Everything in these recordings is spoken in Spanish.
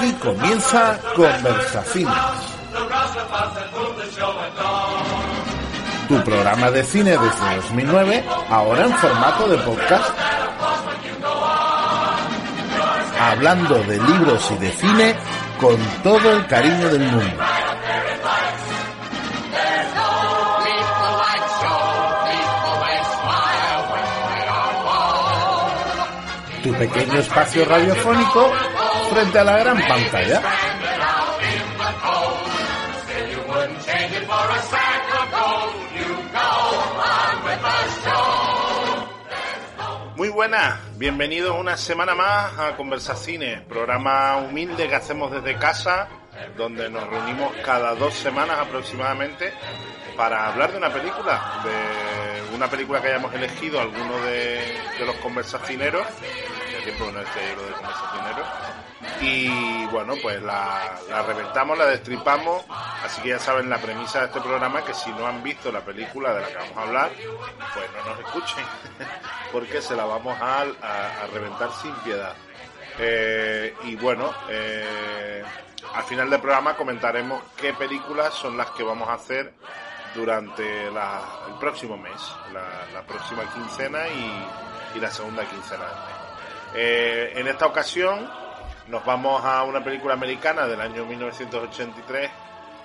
Aquí comienza Conversaciones. Tu programa de cine desde 2009, ahora en formato de podcast. Hablando de libros y de cine con todo el cariño del mundo. Tu pequeño espacio radiofónico frente a la gran pantalla. Muy buenas, bienvenidos una semana más a Conversacines, programa humilde que hacemos desde casa, donde nos reunimos cada dos semanas aproximadamente para hablar de una película, de una película que hayamos elegido alguno de, los conversacineros, tiempo no esté yo de conversacineros, y bueno, pues la, reventamos, la destripamos, así que ya saben la premisa de este programa, que si no han visto la película de la que vamos a hablar, pues no nos escuchen, porque se la vamos a reventar sin piedad. Eh, y bueno, eh, al final del programa comentaremos qué películas son las que vamos a hacer durante la, el próximo mes, la, próxima quincena y, la segunda quincena del mes. Eh, en esta ocasión nos vamos a una película americana del año 1983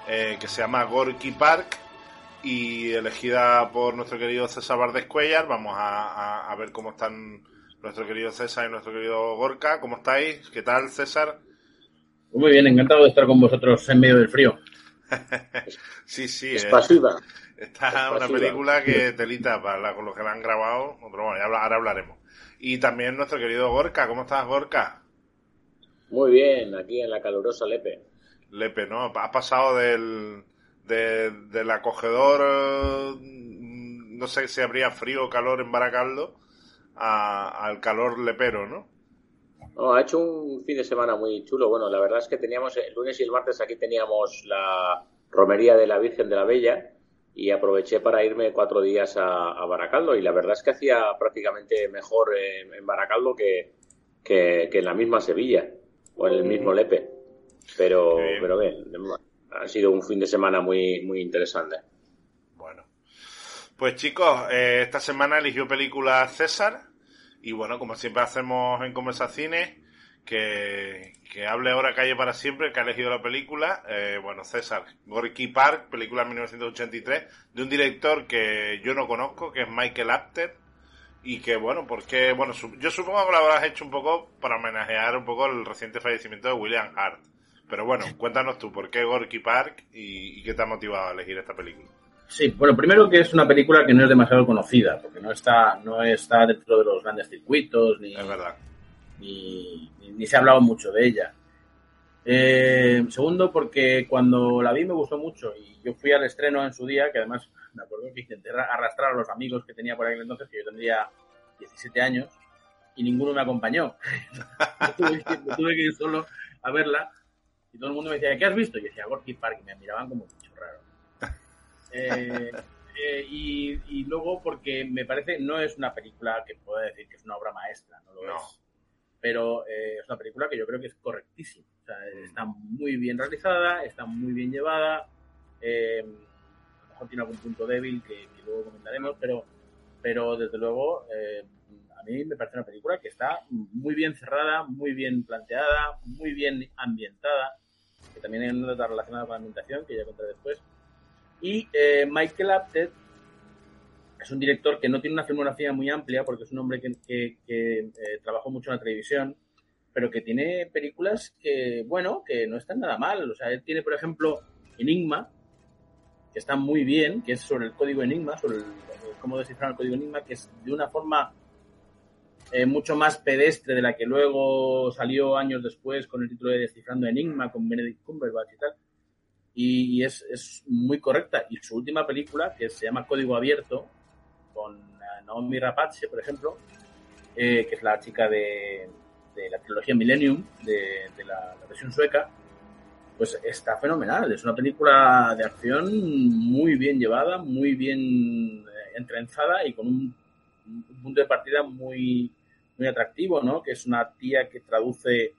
eh, que se llama Gorky Park y elegida por nuestro querido César Valdés Cuellar. Vamos a, a, a, ver cómo están nuestro querido César y nuestro querido Gorka. ¿Cómo estáis? ¿Qué tal, César? Muy bien, encantado de estar con vosotros en medio del frío. Sí, sí. Es pasiva. Esta es una película que telita para con lo que la han grabado. Pero bueno, ahora hablaremos. Y también nuestro querido Gorka. ¿Cómo estás, Gorka? Muy bien, aquí en la calurosa Lepe. Lepe, ¿no? Has pasado del, de, del acogedor, no sé si habría frío o calor en Baracaldo, a, al calor lepero, ¿no? No, ha hecho un fin de semana muy chulo. Bueno, la verdad es que teníamos el lunes y el martes aquí teníamos la romería de la Virgen de la Bella y aproveché para irme cuatro días a, a Baracaldo y la verdad es que hacía prácticamente mejor en, en Baracaldo que, que, que en la misma Sevilla o en el mismo Lepe. Pero, bien. pero bien, ha sido un fin de semana muy, muy interesante. Bueno, pues chicos, eh, esta semana eligió película César. Y bueno, como siempre hacemos en Conversaciones, que, que hable ahora Calle para siempre, que ha elegido la película. Eh, bueno, César, Gorky Park, película de 1983, de un director que yo no conozco, que es Michael Apter y que bueno, porque bueno, yo supongo que lo habrás hecho un poco para homenajear un poco el reciente fallecimiento de William Hart. Pero bueno, cuéntanos tú, ¿por qué Gorky Park y, y, qué te ha motivado a elegir esta película? Sí, bueno, primero que es una película que no es demasiado conocida, porque no está, no está dentro de los grandes circuitos, ni, es verdad. ni, ni, ni se ha hablado mucho de ella. Eh, segundo, porque cuando la vi me gustó mucho y yo fui al estreno en su día, que además me acuerdo que intenté arrastrar a los amigos que tenía por aquel entonces, que yo tendría 17 años, y ninguno me acompañó. tuve, que, tuve, que, ir solo a verla, y todo el mundo me decía, ¿qué has visto? Y yo decía, Gorky Park, y me miraban como mucho raro. Eh, eh, y, y, luego porque me parece, no es una película que pueda decir que es una obra maestra, no lo no. es. Pero eh, es una película que yo creo que es correctísima. O sea, está muy bien realizada, está muy bien llevada. Eh, a lo mejor tiene algún punto débil que, que luego comentaremos, pero, pero desde luego eh, a mí me parece una película que está muy bien cerrada, muy bien planteada, muy bien ambientada, que también hay una nota relacionada con la ambientación que ya contaré después. Y eh, Michael Apted es un director que no tiene una filmografía muy amplia porque es un hombre que, eh, trabajó mucho en la televisión, pero que tiene películas que, bueno, que no están nada mal. O sea, él tiene, por ejemplo, Enigma, que está muy bien, que es sobre el código Enigma, sobre el, cómo descifrar el código Enigma, que es de una forma eh, mucho más pedestre de la que luego salió años después con el título de Descifrando Enigma con Benedict Cumberbatch y tal. Y, es, es, muy correcta. Y su última película, que se llama Código Abierto, con Naomi Rapace, por ejemplo, eh, que es la chica de, de la trilogía Millennium, de, de la, la, versión sueca, pues está fenomenal. Es una película de acción muy bien llevada, muy bien eh, entrenzada y con un, un punto de partida muy, muy atractivo, ¿no? Que es una tía que traduce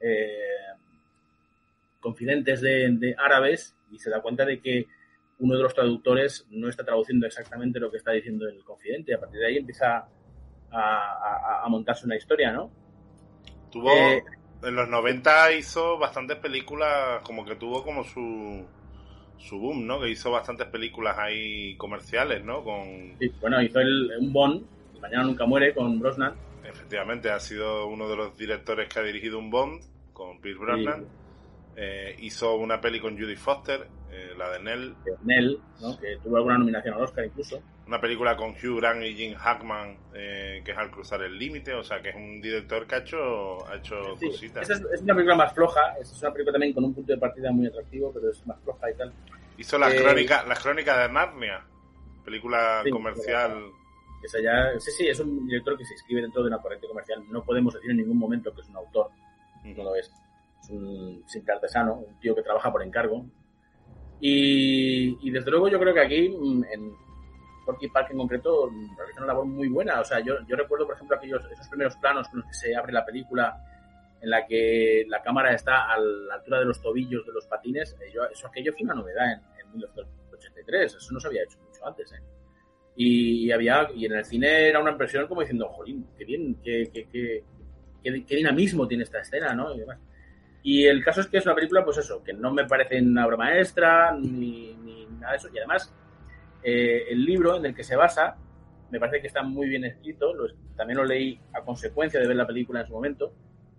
eh, confidentes de, de, árabes y se da cuenta de que uno de los traductores no está traduciendo exactamente lo que está diciendo el confidente. A partir de ahí empieza a, a, a montarse una historia, ¿no? Tuvo, eh, en los 90 hizo bastantes películas, como que tuvo como su, su boom, ¿no? Que hizo bastantes películas ahí comerciales, ¿no? Con... Sí, bueno, hizo el, un Bond, Mañana Nunca Muere, con Brosnan efectivamente, ha sido uno de los directores que ha dirigido un Bond con Pierce Brosnan. Sí. Eh, hizo una peli con Judy Foster, eh, la de Nell. Nell, ¿no? que tuvo alguna nominación al Oscar incluso. Una película con Hugh Grant y Jim Hackman, eh, que es Al cruzar el límite, o sea que es un director que ha hecho, ha hecho sí, cositas. Esa es, es, una película más floja, es una película también con un punto de partida muy atractivo, pero es más floja y tal. Hizo las crónicas las crónicas de Narnia, película sí, comercial. Esa ya, sí, sí, es un director que se inscribe dentro de una corriente comercial. No podemos decir en ningún momento que es un autor, no lo es. Un simple artesano, un tío que trabaja por encargo. Y, y desde luego yo creo que aquí, en Porky Park en concreto, realiza una labor muy buena. O sea, yo, yo recuerdo, por ejemplo, aquellos, esos primeros planos con los que se abre la película en la que la cámara está a la altura de los tobillos de los patines. Yo, eso aquello fue una novedad en, en 1983. Eso no se había hecho mucho antes, ¿eh? y había y en el cine era una impresión como diciendo jolín qué bien qué, qué, qué, qué, dinamismo tiene esta escena no y demás y el caso es que es una película pues eso que no me parece una obra maestra ni, ni nada de eso y además eh, el libro en el que se basa me parece que está muy bien escrito lo, también lo leí a consecuencia de ver la película en su momento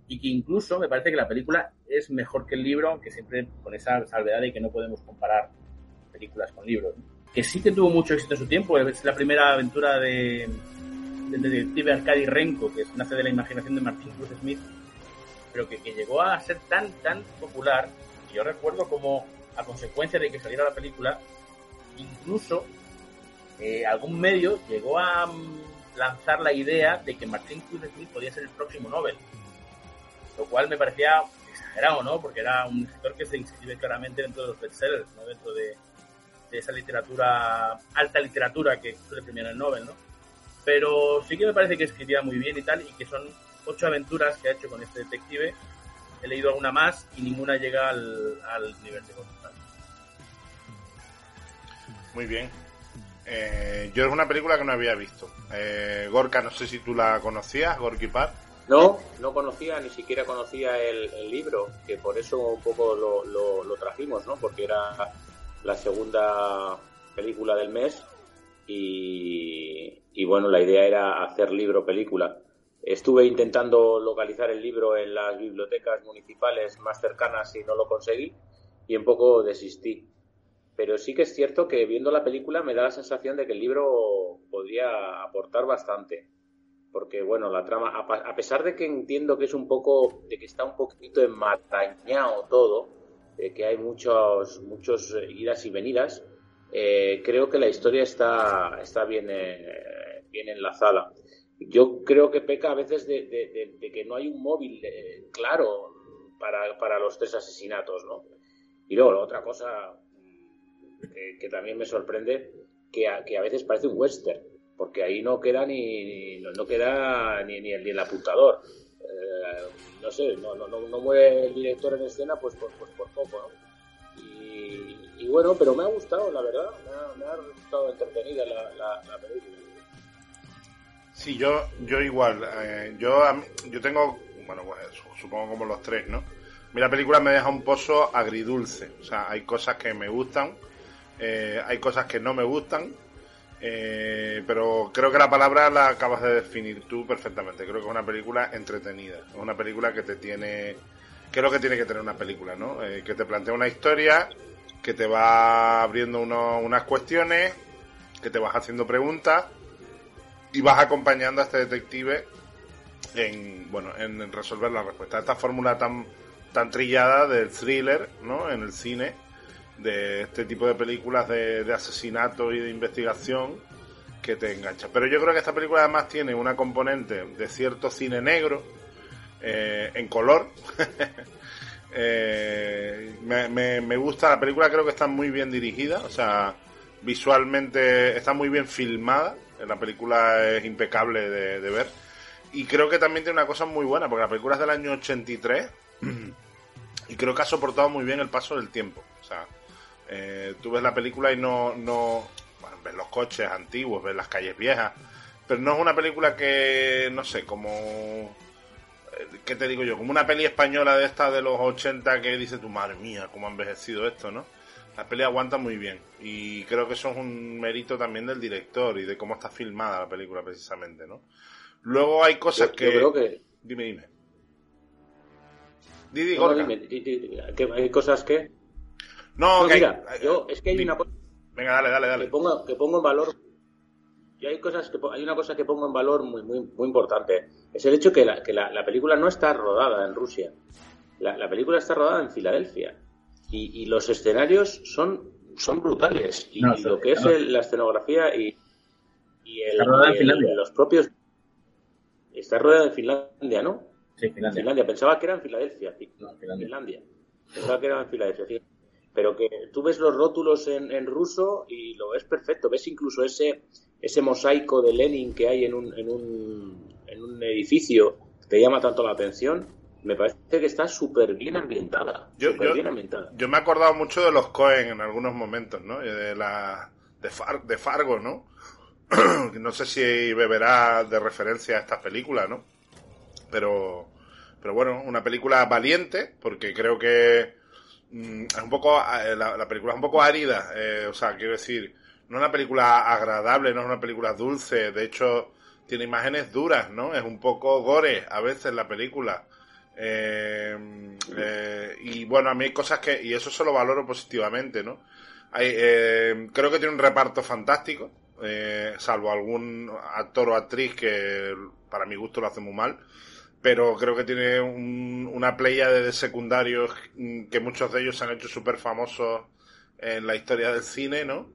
y que incluso me parece que la película es mejor que el libro aunque siempre con esa salvedad de que no podemos comparar películas con libros que sí que tuvo mucho éxito en su tiempo. Es la primera aventura de, del detective Arcadi Renko, que nace de la imaginación de Martin Cruz Smith, pero que, que, llegó a ser tan, tan popular, yo recuerdo como a consecuencia de que saliera la película, incluso eh, algún medio llegó a um, lanzar la idea de que Martin Smith podía ser el próximo Nobel, lo cual me parecía exagerado, ¿no? Porque era un escritor que se inscribe claramente dentro de los bestsellers, ¿no? Dentro de, de esa literatura, alta literatura que suele premiar el Nobel, ¿no? Pero sí que me parece que escribía muy bien y tal, y que son ocho aventuras que ha hecho con este detective. He leído alguna más y ninguna llega al, al nivel de Gonzalo. Muy bien. Eh, yo es una película que no había visto. Eh, Gorka, no sé si tú la conocías, Gorky Park. No, no conocía, ni siquiera conocía el, el, libro, que por eso un poco lo, lo, lo trajimos, ¿no? Porque era la segunda película del mes y, y, bueno, la idea era hacer libro-película. Estuve intentando localizar el libro en las bibliotecas municipales más cercanas y no lo conseguí y un poco desistí. Pero sí que es cierto que viendo la película me da la sensación de que el libro podría aportar bastante. Porque bueno, la trama, a pesar de que entiendo que es un poco, de que está un poquito enmarañado todo, eh, que hay muchos, muchos idas y venidas, eh, creo que la historia está, está bien, eh, bien enlazada. Yo creo que peca a veces de, de, que no hay un móvil eh, claro para, para, los tres asesinatos, ¿no? Y luego, otra cosa que, que también me sorprende, que a, que a, veces parece un western, porque ahí no queda ni, no queda ni, ni, el, ni el apuntador. Eh, no sé, no, no, no, mueve el director en escena pues por, pues, por poco, ¿no? Y, y, bueno, pero me ha gustado, la verdad, me ha, me ha resultado entretenida la, la, la, película. Sí, yo, yo igual, eh, yo, yo tengo, bueno, pues supongo como los tres, ¿no? Mira, la película me deja un pozo agridulce, o sea, hay cosas que me gustan, eh, hay cosas que no me gustan, eh, pero creo que la palabra la acabas de definir tú perfectamente. Creo que es una película entretenida. Es una película que te tiene. ¿Qué es lo que tiene que tener una película, no? Eh, que te plantea una historia, que te va abriendo uno, unas cuestiones, que te vas haciendo preguntas y vas acompañando a este detective en, bueno, en resolver la respuesta. Esta fórmula tan, tan trillada del thriller, ¿no? En el cine, de este tipo de películas de, de asesinato y de investigación que te engancha. Pero yo creo que esta película además tiene una componente de cierto cine negro, eh, en color. Eh, me, me, gusta la película, creo que está muy bien dirigida, o sea, visualmente está muy bien filmada. La película es impecable de, ver. Y creo que también tiene una cosa muy buena, porque la película es del año 83 y creo que ha soportado muy bien el paso del tiempo. O sea, eh, tú ves la película y no, no bueno, ves los coches antiguos, ves las calles viejas, pero no es una película que, no sé, como... Eh, ¿Qué te digo yo? Como una peli española de esta de los 80 que dice tu madre mía, cómo ha envejecido esto, ¿no? La peli aguanta muy bien y creo que eso es un mérito también del director y de cómo está filmada la película precisamente, ¿no? Luego hay cosas que... creo que... Dime, dime. Didi, no, dime, hay cosas que... No, que mira, yo, es que hay una cosa... Venga, dale, dale, dale. Que pongo, que pongo en valor... Y hay, cosas que, hay una cosa que pongo en valor muy, muy, muy importante. Es el hecho que la, que la, la película no está rodada en Rusia. La, la película está rodada en Filadelfia. Y, y, los escenarios son, son brutales. Y, no, lo que es el, la escenografía y, y, el, el, los propios Está rodeado en Finlandia, ¿no? Sí, Finlandia. Finlandia. Pensaba que era en Filadelfia. No, Finlandia. Finlandia. Pensaba que era en Filadelfia, sí. Pero que tú ves los rótulos en, en, ruso y lo ves perfecto. Ves incluso ese, ese mosaico de Lenin que hay en un, en un, en un edificio que te llama tanto la atención. Me parece que está súper bien ambientada. Yo, super yo, bien ambientada. yo me he acordado mucho de los Cohen en algunos momentos, ¿no? De, la, de, Far, de Fargo, ¿no? no sé si beberá de referencia a estas películas, ¿no? Pero, pero bueno, una película valiente, porque creo que mm, es un poco, eh, la, la, película es un poco árida, eh, o sea, quiero decir, no es una película agradable, no es una película dulce, de hecho, tiene imágenes duras, ¿no? Es un poco gore a veces la película. Eh, eh, y bueno, a mí hay cosas que, y eso se lo valoro positivamente, ¿no? Hay, eh, creo que tiene un reparto fantástico, eh, salvo algún actor o actriz que para mi gusto lo hace muy mal. Pero creo que tiene un, una playa de secundarios que muchos de ellos se han hecho súper famosos en la historia del cine, ¿no?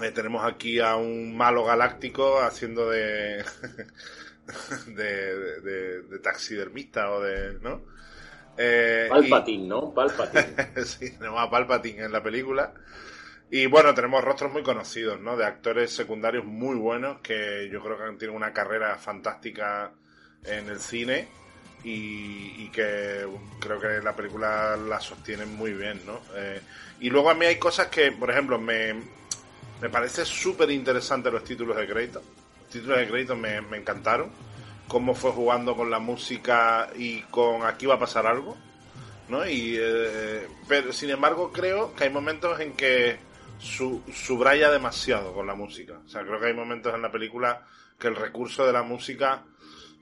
Eh, tenemos aquí a un malo galáctico haciendo de, de, de, de, taxidermista o de, ¿no? Eh, Palpatine, y... ¿no? Palpatine. sí, tenemos a Palpatine en la película. Y bueno, tenemos rostros muy conocidos, ¿no? De actores secundarios muy buenos que yo creo que tienen una carrera fantástica en el cine y, y que creo que la película la sostienen muy bien, ¿no? Eh, y luego a mí hay cosas que, por ejemplo, me, me parece súper interesante los títulos de crédito. Los títulos de crédito me, me encantaron. Cómo fue jugando con la música y con aquí va a pasar algo. ¿no? Y, eh, pero sin embargo creo que hay momentos en que su, subraya demasiado con la música. O sea, creo que hay momentos en la película que el recurso de la música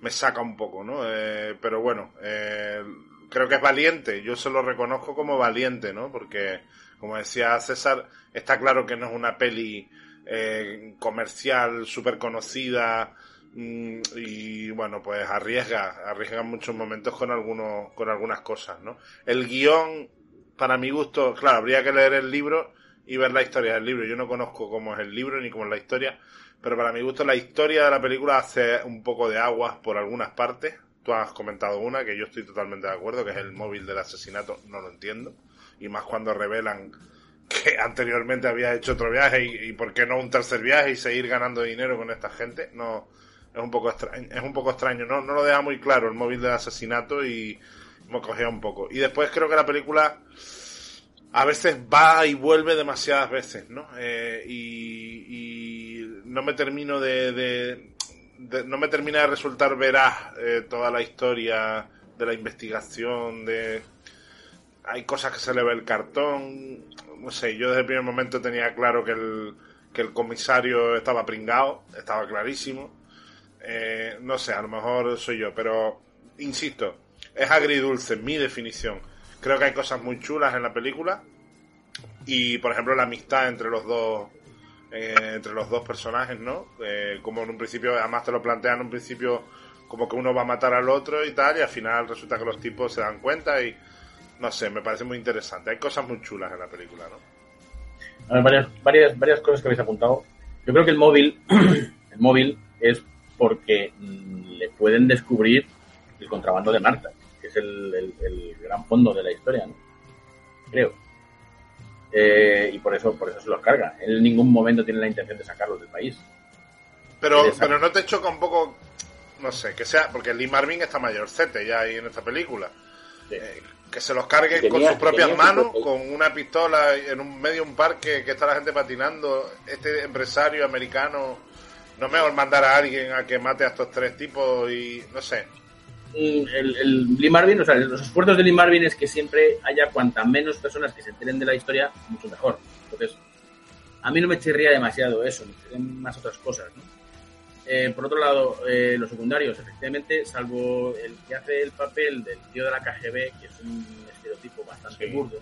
me saca un poco, ¿no? Eh, pero bueno, eh, creo que es valiente. Yo se lo reconozco como valiente, ¿no? Porque, como decía César, está claro que no es una peli eh, comercial súper conocida mm, y bueno, pues arriesga, arriesga muchos momentos con algunos, con algunas cosas, ¿no? El guion, para mi gusto, claro, habría que leer el libro y ver la historia del libro. Yo no conozco cómo es el libro ni cómo es la historia, pero para mi gusto la historia de la película hace un poco de aguas por algunas partes. Tú has comentado una que yo estoy totalmente de acuerdo, que es el móvil del asesinato, no lo entiendo. Y más cuando revelan que anteriormente había hecho otro viaje y, y por qué no un tercer viaje y seguir ganando dinero con esta gente, no es un poco extraño, es un poco extraño, no, no lo deja muy claro el móvil del asesinato y me cogía un poco. Y después creo que la película a veces va y vuelve demasiadas veces, ¿no? Eh, y, y, no me termino de, de, de, no me termina de resultar veraz eh, toda la historia de la investigación, de hay cosas que se le ve el cartón, no sé, yo desde el primer momento tenía claro que el, que el comisario estaba pringado, estaba clarísimo, eh, no sé, a lo mejor soy yo, pero insisto, es agridulce, mi definición Creo que hay cosas muy chulas en la película. Y, por ejemplo, la amistad entre los dos eh, entre los dos personajes, ¿no? Eh, como en un principio, además te lo plantean en un principio como que uno va a matar al otro y tal, y al final resulta que los tipos se dan cuenta y no sé, me parece muy interesante. Hay cosas muy chulas en la película, ¿no? varias, varias, varias cosas que habéis apuntado. Yo creo que el móvil, el móvil es porque mm, le pueden descubrir el contrabando de Marta, que es el, gran fondo de la historia, ¿no? Creo. Eh, y por eso, por eso se los carga. Él en ningún momento tiene la intención de sacarlos del país. Pero, pero no te choca un poco no sé, que sea, porque Lee Marvin está mayorcete ya ahí en esta película. Eh, que se los cargue con sus propias manos, con una pistola en un medio de un parque que está la gente patinando. Este empresario americano, no es mejor mandar a alguien a que mate a estos tres tipos y no sé. El, el Lee Marvin, o sea, los esfuerzos de Lee Marvin es que siempre haya cuanta menos personas que se enteren de la historia, mucho mejor. Entonces, a mí no me chirría demasiado eso, me chirrían más otras cosas, ¿no? Eh, por otro lado, eh, los secundarios, efectivamente, salvo el que hace el papel del tío de la KGB, que es un estereotipo bastante burdo,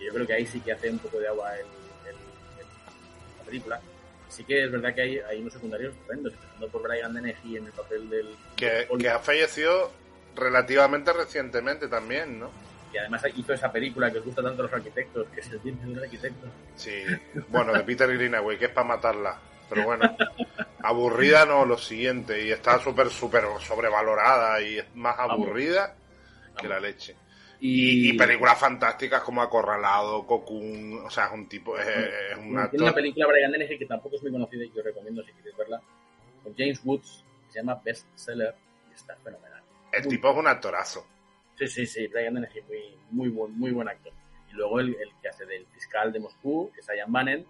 y yo creo que ahí sí que hace un poco de agua el, la película. Sí que es verdad que hay, hay unos secundarios horrendos, empezando por Brian Dennehy en el papel del... Que, que ha fallecido relativamente recientemente también, ¿no? y además hizo esa película que os gusta tanto a los arquitectos, que es el tiempo del arquitecto. Sí, bueno, de Peter Greenaway, que es para matarla. Pero bueno, aburrida no, lo siguiente. Y está súper, súper sobrevalorada y es más aburrida que la leche. Y, películas fantásticas como Acorralado, Cocoon, o sea, es un tipo, es, un actor. Tiene una película Brian Dennehy que tampoco es muy conocida y que os recomiendo si queréis verla, con James Woods, que se llama Best Seller y está fenomenal. El tipo es un actorazo. Sí, sí, sí, Brian Dennehy, muy, muy, buen, muy buen actor. Y luego el, el que hace del fiscal de Moscú, que es Ian Bannon,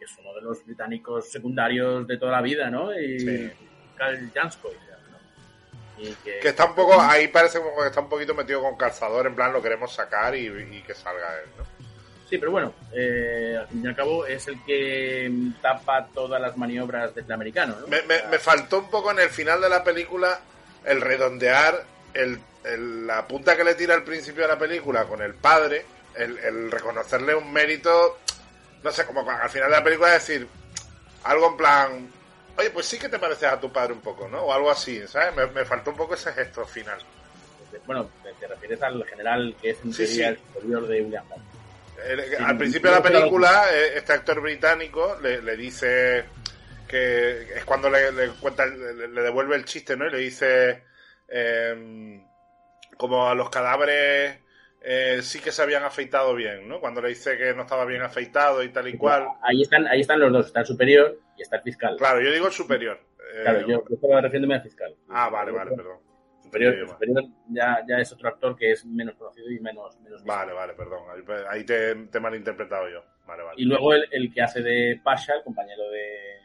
que es uno de los británicos secundarios de toda la vida, ¿no? Y sí. Karl Janskoy, ¿no? Y que, que, está un poco, ahí parece como que está un poquito metido con calzador, en plan lo queremos sacar y, y que salga él, ¿no? Sí, pero bueno, eh, al fin y al cabo es el que tapa todas las maniobras del americano, ¿no? Me, me, me, faltó un poco en el final de la película el redondear el, el, la punta que le tira al principio de la película con el padre, el, el reconocerle un mérito no sé, como al final de la película decir algo en plan, oye, pues sí que te pareces a tu padre un poco, ¿no? O algo así, ¿sabes? Me, me faltó un poco ese gesto final. Bueno, te, refieres al general que es un sí, sí. el superior de William el, sí, al principio de la película, eh, este actor británico le, le dice que es cuando le, le cuenta, le, le, devuelve el chiste, ¿no? Y le dice eh, como a los cadáveres eh, sí que se habían afeitado bien, ¿no? Cuando le dice que no estaba bien afeitado y tal y cual. Ahí están, ahí están los dos, está el superior y está el fiscal. Claro, yo digo el superior. Claro, eh, yo, yo estaba refiriéndome al fiscal. Ah, vale, vale, perdón. Superior, sí, superior ya, ya, es otro actor que es menos conocido y menos... menos vale, vale, perdón. Ahí te, te he malinterpretado yo. Vale, vale. Y luego el, el que hace de Pasha, el compañero de,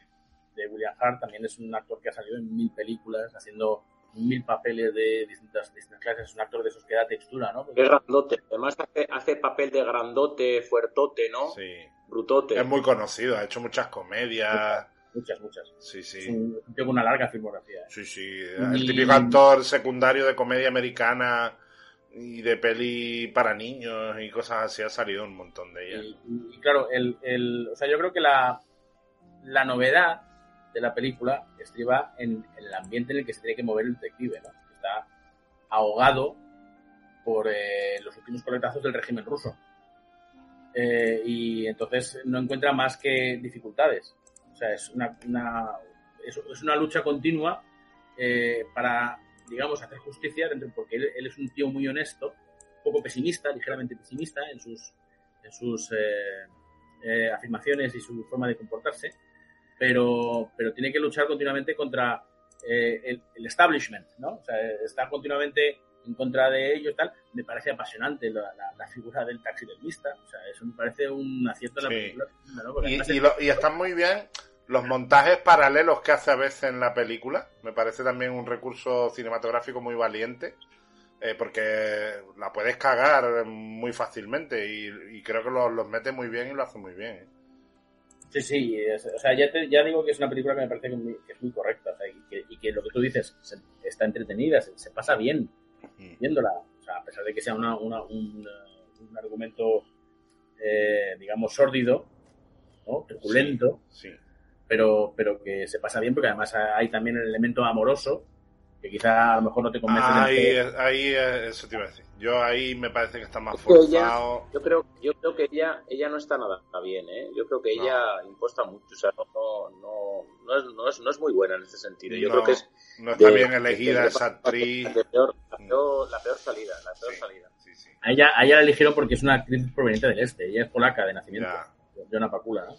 de William Hart, también es un actor que ha salido en mil películas haciendo mil papeles de distintas, distintas clases. Es un actor de esos que da textura, ¿no? Porque... Es grandote. Además hace, hace, papel de grandote, fuertote, ¿no? Sí. Brutote. Es muy conocido, ha hecho muchas comedias. Muchas, muchas. Sí, sí. Un con una larga filmografía. ¿eh? Sí, sí. El y... típico actor secundario de comedia americana y de peli para niños y cosas así ha salido un montón de ellas. Y, y claro, el, el, o sea, yo creo que la, la novedad de la película estriba en, el ambiente en el que se tiene que mover el detective, ¿no? Está ahogado por eh, los últimos coletazos del régimen ruso. Eh, y entonces no encuentra más que dificultades. O sea, es una, es, una lucha continua eh, para, digamos, hacer justicia, dentro, porque él, él, es un tío muy honesto, poco pesimista, ligeramente pesimista en sus, en sus afirmaciones y su forma de comportarse pero, pero tiene que luchar continuamente contra eh, el, el, establishment, ¿no? O sea, está continuamente en contra de ellos y tal. Me parece apasionante la, la, la figura del taxidermista, o sea, eso me parece un acierto en la Sí. película. ¿no? Y, y, lo- y están muy bien los montajes paralelos que hace a veces en la película. Me parece también un recurso cinematográfico muy valiente. eh, porque la puedes cagar muy fácilmente y, y creo que los, los mete muy bien y lo hace muy bien. ¿eh? Sí, sí, es- o sea, ya, te- ya digo que es una película que me parece que es muy, que es muy correcta, o sea, y que, y que lo que tú dices, se- está entretenida, se, se pasa bien Mm. viéndola, o sea, a pesar de que sea una, una- un, un argumento, eh, digamos, sórdido, ¿no? truculento, Sí. pero, pero que se pasa bien porque además hay también el elemento amoroso, que quizá a lo mejor no te convence. Ahí, ahí, eso te iba a decir. Yo ahí me parece que está más forzado. yo creo, yo creo que ella, ella no está nada bien, ¿eh? Yo creo que ella imposta mucho, o sea, no, no, no, es, no, es, no es muy buena en este sentido. Yo creo que es no está bien elegida esa actriz. La peor, la peor, la peor salida, la peor salida. Sí, sí. A, ella, a ella la eligieron porque es una actriz proveniente del este, ella es polaca de nacimiento. Ya. Pacula, ¿no?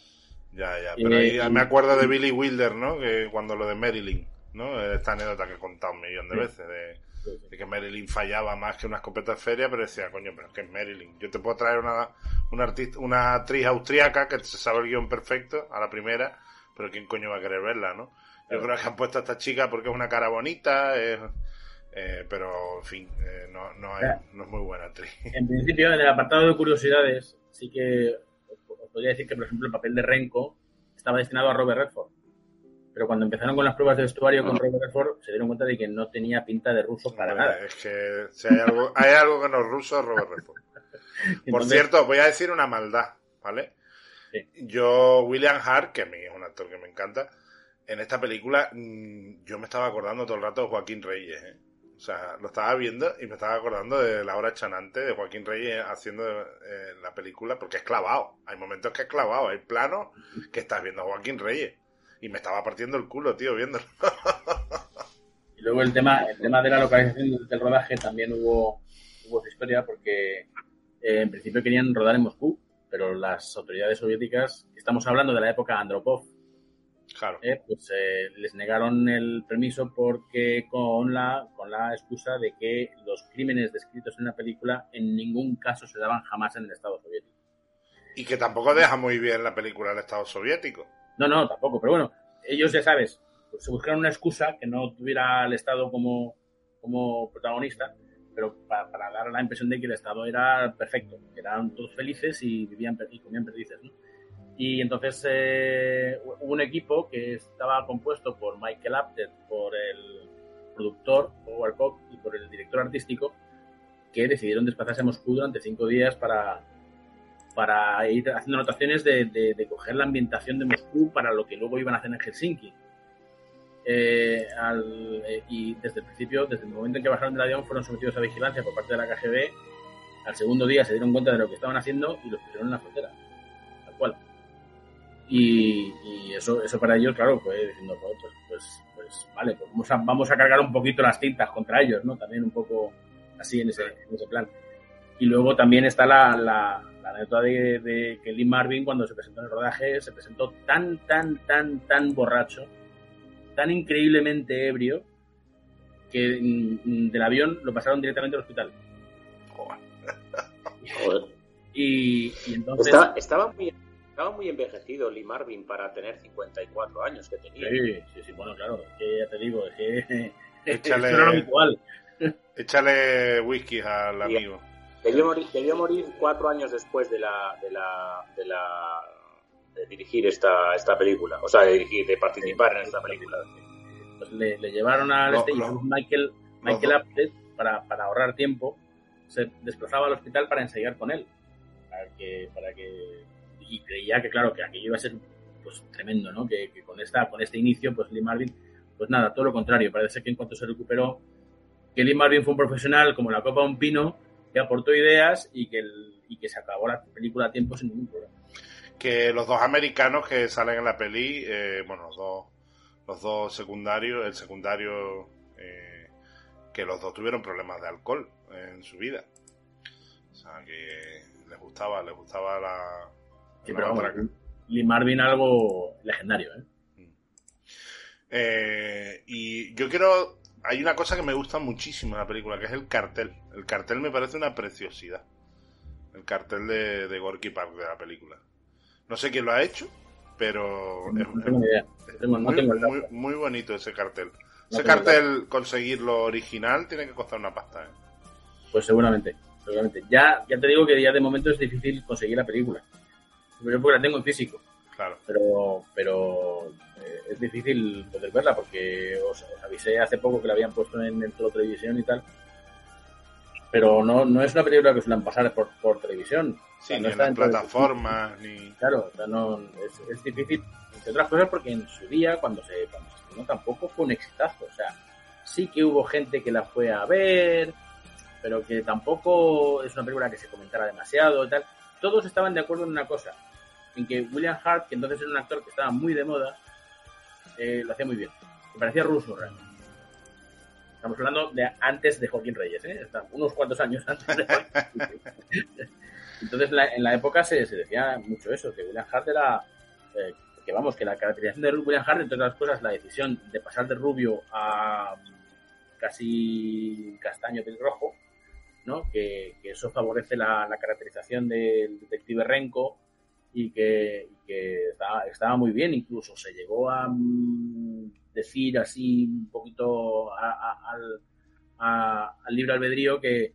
Ya, ya, pero ahí me acuerdo de Billy Wilder, ¿no? Que cuando lo de Marilyn, ¿no? Esta anécdota que he contado un millón de veces, de, que Marilyn fallaba más que una escopeta de feria, pero decía, coño, pero es que es Marilyn. Yo te puedo traer una, una, artista, una actriz austriaca que se sabe el guion perfecto a la primera, pero ¿quién coño va a querer verla, no? Yo creo que han puesto a esta chica porque es una cara bonita, eh, pero en fin, eh, no, no, es, no, es, muy buena actriz. En principio, en el apartado de curiosidades, sí que os podría decir que, por ejemplo, el papel de Renko estaba destinado a Robert Redford. Pero cuando empezaron con las pruebas de vestuario con Robert Redford, se dieron cuenta de que no tenía pinta de ruso para nada. Es que si hay algo, hay algo que no es ruso, Robert Redford. Por cierto, voy a decir una maldad, ¿vale? Yo, William Hart, que a mí es un actor que me encanta, en esta película mm, yo me estaba acordando todo el rato de Joaquín Reyes. ¿eh? O sea, lo estaba viendo y me estaba acordando de la hora chanante de Joaquín Reyes haciendo eh, la película, porque es clavado. Hay momentos que es clavado, hay planos que estás viendo a Joaquín Reyes. Y me estaba partiendo el culo, tío, viéndolo. y luego el tema, el tema de la localización del rodaje también hubo, hubo su historia, porque eh, en principio querían rodar en Moscú, pero las autoridades soviéticas, estamos hablando de la época Andropov, Claro. Eh, pues eh, les negaron el permiso porque con la, con la excusa de que los crímenes descritos en la película en ningún caso se daban jamás en el Estado soviético. Y que tampoco deja muy bien la película el Estado soviético. No, no, tampoco. Pero bueno, ellos ya sabes, pues se buscaron una excusa que no tuviera al Estado como, como protagonista, pero para, dar la impresión de que el Estado era perfecto, que eran todos felices y vivían y comían perdices, ¿no? Y entonces eh, hubo un equipo que estaba compuesto por Michael Apted, por el productor Howard Koch y por el director artístico, que decidieron desplazarse a Moscú durante cinco días para, para ir haciendo anotaciones de, de, coger la ambientación de Moscú para lo que luego iban a hacer en Helsinki. Eh, al, eh, y desde el principio, desde el momento en que bajaron del avión, fueron sometidos a vigilancia por parte de la KGB. Al segundo día se dieron cuenta de lo que estaban haciendo y los pusieron en la frontera. Tal cual. Y, eso, eso para ellos, claro, fue diciendo, pues, pues, pues, vale, pues vamos a, vamos a cargar un poquito las tintas contra ellos, ¿no? También un poco así en ese, en ese plan. Y luego también está la, la, la anécdota de, de, que Lee Marvin, cuando se presentó en el rodaje, se presentó tan, tan, tan, tan borracho, tan increíblemente ebrio, que mm, del avión lo pasaron directamente al hospital. Joder. Y, y entonces. Estaba, estaba muy estaba muy envejecido Lee Marvin para tener 54 años que tenía. Sí, sí, sí, bueno, claro, es que ya te digo, es que échale, era habitual. Échale whisky al amigo. Debió morir, debió morir cuatro años después de la, de la, de la de dirigir esta, esta película, o sea, de dirigir, de participar en esta película. Pues le, le llevaron al no, este, no, Michael, Michael no, Apted para, para ahorrar tiempo, se desplazaba al hospital para ensayar con él, para que, para que y creía que, claro, que aquello iba a ser pues tremendo, ¿no? Que, que, con, esta, con este inicio, pues Lee Marvin, pues nada, todo lo contrario. Parece que en cuanto se recuperó, que Lee Marvin fue un profesional como la copa de un pino, que aportó ideas y que, el, y que se acabó la película a tiempo sin ningún problema. Que los dos americanos que salen en la peli, eh, bueno, los dos, los dos secundarios, el secundario, eh, que los dos tuvieron problemas de alcohol en su vida. O sea, que les gustaba, les gustaba la, Sí, pero vamos, Lee Marvin algo legendario, ¿eh? ¿eh? Y yo quiero. Hay una cosa que me gusta muchísimo en la película, que es el cartel. El cartel me parece una preciosidad. El cartel de, de Gorky Park de la película. No sé quién lo ha hecho, pero. No, es, no tengo idea. Tengo, muy, muy, muy, bonito ese cartel. ese cartel, conseguirlo original, tiene que costar una pasta. ¿eh? Pues seguramente, seguramente. Ya, ya te digo que ya de momento es difícil conseguir la película. Yo porque la tengo en físico. Claro. Pero, pero es difícil poder verla porque os, os, avisé hace poco que la habían puesto en, en todo televisión y tal. Pero no, no es una película que suelen pasar por, por televisión. Sí, o sea, no ni está en plataformas, ni... Claro, o sea, no, es, es, difícil, entre otras cosas, porque en su día, cuando se, cuando se estrenó, tampoco fue un exitazo. O sea, sí que hubo gente que la fue a ver, pero que tampoco es una película que se comentara demasiado y tal. Todos estaban de acuerdo en una cosa, en que William Hart, que entonces era un actor que estaba muy de moda, eh, lo hacía muy bien. Me parecía ruso realmente. Estamos hablando de antes de Joaquín Reyes, ¿eh? unos cuantos años antes de Entonces, en la época se, decía mucho eso, que William Hart era. Eh, que vamos, que la caracterización de William Hart, entre otras cosas, la decisión de pasar de rubio a casi castaño pelirrojo, ¿no? Que, eso favorece la, caracterización del detective Renko y que, estaba, muy bien, incluso se llegó a mm, decir así un poquito al, al libre albedrío que,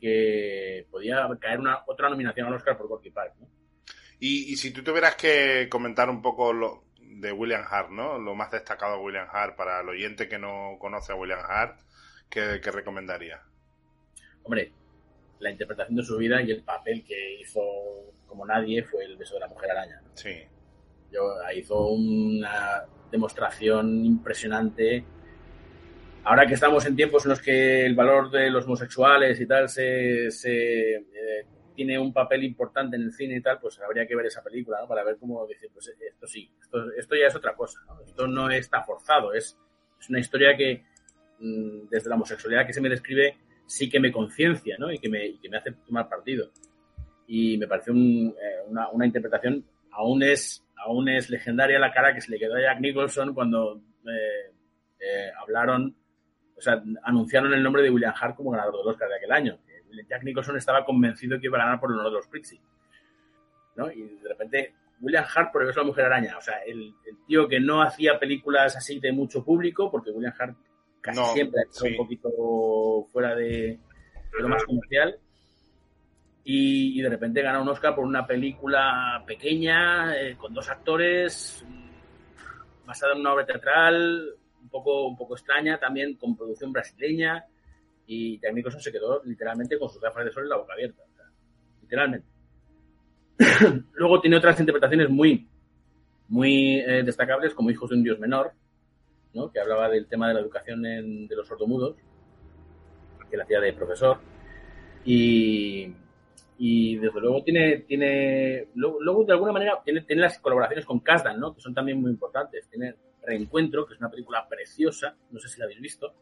que podía caer una otra nominación al Oscar por Gorky Park. Y, y, si tú tuvieras que comentar un poco lo de William Hart, ¿no? Lo más destacado de William Hart para el oyente que no conoce a William Hart, ¿qué, qué recomendaría? Hombre, la interpretación de su vida y el papel que hizo como nadie fue el beso de la mujer araña. Sí. Yo, hizo una demostración impresionante ahora que estamos en tiempos en los que el valor de los homosexuales y tal se, eh, tiene un papel importante en el cine y tal, pues habría que ver esa película, ¿no? Para ver cómo decir, pues esto sí, esto, ya es otra cosa, ¿no? Esto no está forzado, es, es una historia que mm, desde la homosexualidad que se me describe sí que me conciencia, ¿no? Y que me, que me hace tomar partido. Y me parece eh, una, una, interpretación, aún es, aún es legendaria la cara que se le quedó a Jack Nicholson cuando eh, hablaron o sea, anunciaron el nombre de William Hart como ganador del Oscar de aquel año. Jack Nicholson estaba convencido que iba a ganar por el honor de los Prixie. ¿no? Y de repente, William Hart por es la mujer araña. O sea, el, tío que no hacía películas así de mucho público, porque William Hart casi siempre ha un poquito fuera de, lo más comercial. Y, de repente gana un Oscar por una película pequeña, eh, con dos actores, basada en una obra teatral, un poco, un poco extraña, también con producción brasileña, y Jack Nicholson se quedó literalmente con sus gafas de sol en la boca abierta. literalmente. Luego tiene otras interpretaciones muy, muy eh, destacables, como Hijos de un Dios Menor, ¿no? que hablaba del tema de la educación de los sordomudos, que la hacía de profesor. Y, y desde luego tiene, tiene luego, de alguna manera tiene, tiene las colaboraciones con Kasdan, ¿no? que son también muy importantes. Tiene Reencuentro, que es una película preciosa, no sé si la habéis visto,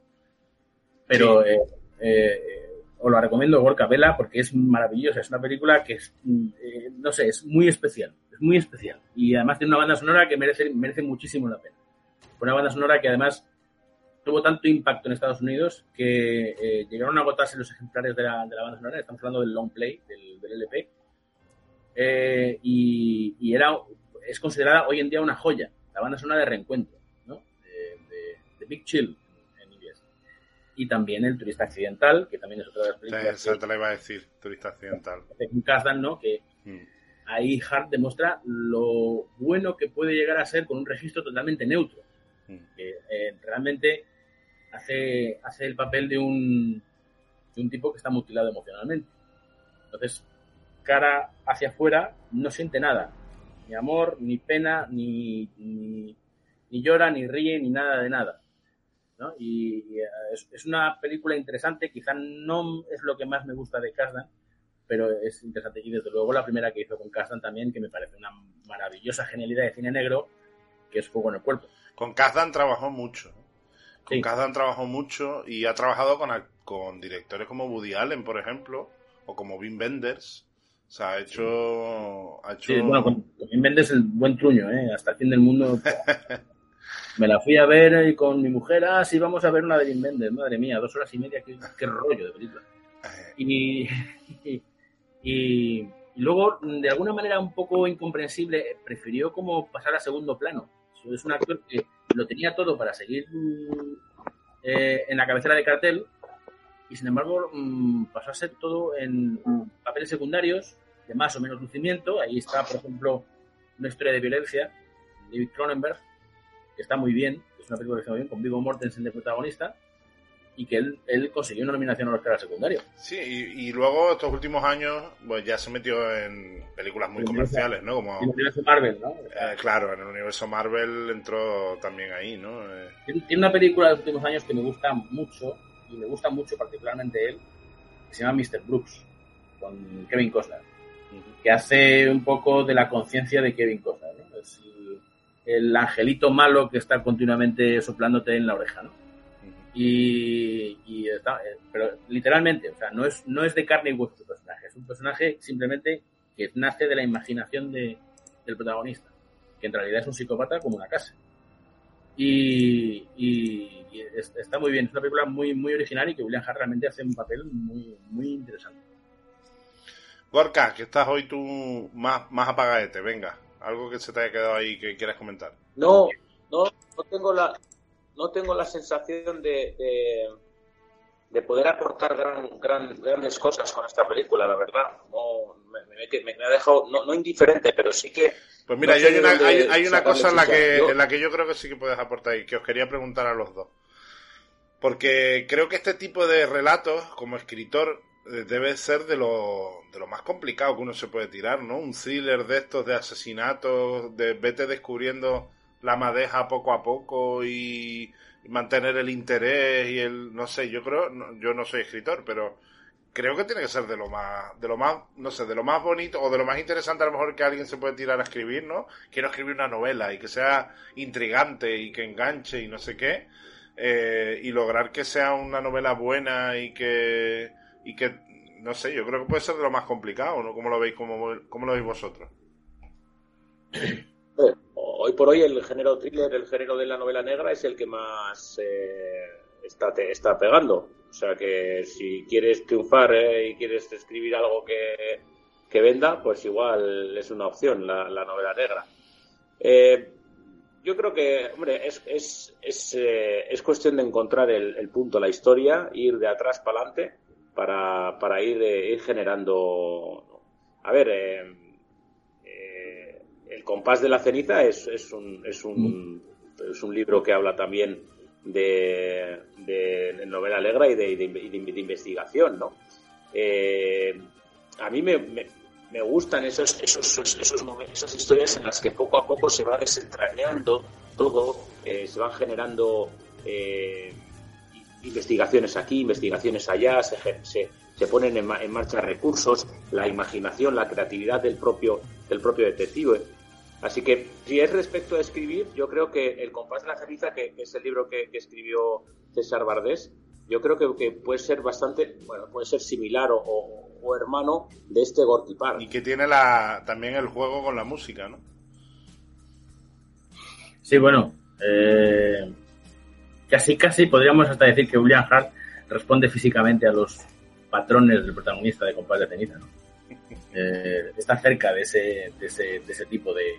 pero eh, eh, os la recomiendo, Gorka Vela, porque es maravillosa, es una película que es, eh, no sé, es muy especial, es muy especial. Y además tiene una banda sonora que merece, merece muchísimo la pena. Una banda sonora que además tuvo tanto impacto en Estados Unidos que llegaron a agotarse los ejemplares de la, de la, banda sonora, estamos hablando del long play, del, del LP, y, y, era, es considerada hoy en día una joya la banda sonora de Reencuentro, ¿no? De, Big Chill en inglés. Y también El Turista Accidental, que también es otra de las películas. Sí, eso te lo iba a decir, Turista Accidental. Un Kasdan, ¿no? Que mm. ahí Hart demuestra lo bueno que puede llegar a ser con un registro totalmente neutro. Que eh, realmente hace, hace el papel de un, de un tipo que está mutilado emocionalmente. Entonces, cara hacia afuera, no siente nada ni amor, ni pena, ni, ni, llora, ni ríe, ni nada de nada. ¿no? Y, eh, es, una película interesante, quizá no es lo que más me gusta de Kasdan, pero es interesante. Y desde luego la primera que hizo con Kasdan también, que me parece una maravillosa genialidad de cine negro, que es Fuego en el Cuerpo. Con Kasdan trabajó mucho. Con Kasdan trabajó mucho y ha trabajado con, con directores como Woody Allen, por ejemplo, o como Wim Wenders. O sea, ha hecho. Ha hecho... Sí, bueno, con, vendes el buen truño, ¿eh? Hasta el fin del mundo. Me la fui a ver con mi mujer, ah, sí, vamos a ver una de Wim Wenders, madre mía, dos horas y media, qué, qué rollo de película. Y, y, y, luego, de alguna manera un poco incomprensible, prefirió como pasar a segundo plano. Es un actor que lo tenía todo para seguir eh, en la cabecera de cartel, y sin embargo mm, pasó a ser todo en papeles secundarios de más o menos lucimiento. Ahí está, por ejemplo, una historia de violencia, David Cronenberg, que está muy bien, es una película que está muy bien, con Vigo Mortensen de protagonista. Y que él, él consiguió una nominación al Oscar secundario. Sí, y, luego estos últimos años pues ya se metió en películas muy comerciales, ¿no? Como, en el universo Marvel, ¿no? Eh, claro, en el universo Marvel entró también ahí, ¿no? Eh, tiene una película de los últimos años que me gusta mucho, y me gusta mucho particularmente él, que se llama Mr. Brooks, con Kevin Costner, que hace un poco de la conciencia de Kevin Costner, ¿no? Es el angelito malo que está continuamente soplándote en la oreja, ¿no? Y, está, eh, pero literalmente, o sea, no es, no es de carne y hueso su personaje, es un personaje simplemente que nace de la imaginación de, del protagonista, que en realidad es un psicópata como una casa. Y, está muy bien, es una película muy, muy original y que William Hart realmente hace un papel muy, muy interesante. Gorka, que estás hoy tú más, más apagadete, venga, algo que se te haya quedado ahí que quieras comentar. No, no, no tengo la, no tengo la sensación de, de, poder aportar gran, gran, grandes cosas con esta película, la verdad. No, me, ha dejado, no, no, indiferente, pero sí que... Pues mira, hay, una, hay, una cosa en la, que, en la que yo creo que sí que puedes aportar y que os quería preguntar a los dos. Porque creo que este tipo de relatos, como escritor, eh, debe ser de lo, de lo más complicado que uno se puede tirar, ¿no? Un thriller de estos de asesinatos, de vete descubriendo la madeja poco a poco y mantener el interés y el no sé yo creo yo no soy escritor pero creo que tiene que ser de lo más de lo más no sé de lo más bonito o de lo más interesante a lo mejor que alguien se puede tirar a escribir no quiero escribir una novela y que sea intrigante y que enganche y no sé qué eh, y lograr que sea una novela buena y que y que no sé yo creo que puede ser de lo más complicado no cómo lo veis cómo, cómo lo veis vosotros hoy por hoy el género thriller, el género de la novela negra es el que más eh, está, pegando. O sea que si quieres triunfar eh, y quieres escribir algo que, venda, pues igual es una opción la, novela negra. Eh, yo creo que, hombre, es, es, es cuestión de encontrar el, punto, la historia, ir de atrás para adelante para, para ir, ir generando... A ver, el compás de la ceniza es, es, un, es, un, es un libro que habla también de, de novela negra y de, de, investigación, ¿no? Eh, a mí me, me, gustan esos, esos, esos, esas historias en las que poco a poco se va desentrañando todo, eh, se van generando eh, investigaciones aquí, investigaciones allá, se, se, se ponen en, en, marcha recursos, la imaginación, la creatividad del propio, del propio detective. Así que, si es respecto a escribir, yo creo que El compás de la ceniza, que, es el libro que, escribió César Bardés, yo creo que, puede ser bastante, bueno, puede ser similar o, hermano de este Gorky Park. Y que tiene la, también el juego con la música, ¿no? Sí, bueno, eh, casi casi podríamos hasta decir que William Hart responde físicamente a los patrones del protagonista de Compás de Ceniza, ¿no? Eh, está cerca de ese, de ese, de ese tipo de,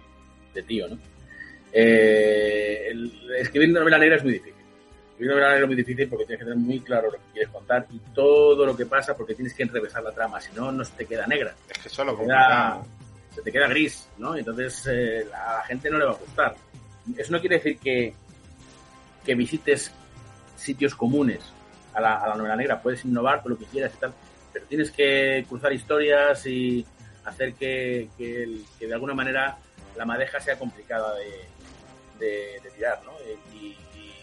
de tío, ¿no? Eh, escribir novela negra es muy difícil. Escribir novela negra es muy difícil porque tienes que tener muy claro lo que quieres contar y todo lo que pasa porque tienes que enrevesar la trama, si no, no se te queda negra. Es que solo se, queda, se te queda gris, ¿no? Entonces eh, a la gente no le va a gustar. Eso no quiere decir que, que visites sitios comunes a la, a la novela negra. Puedes innovar con lo que quieras y tal, pero tienes que cruzar historias y hacer que, que, que de alguna manera la madeja sea complicada de, tirar, ¿no? Y,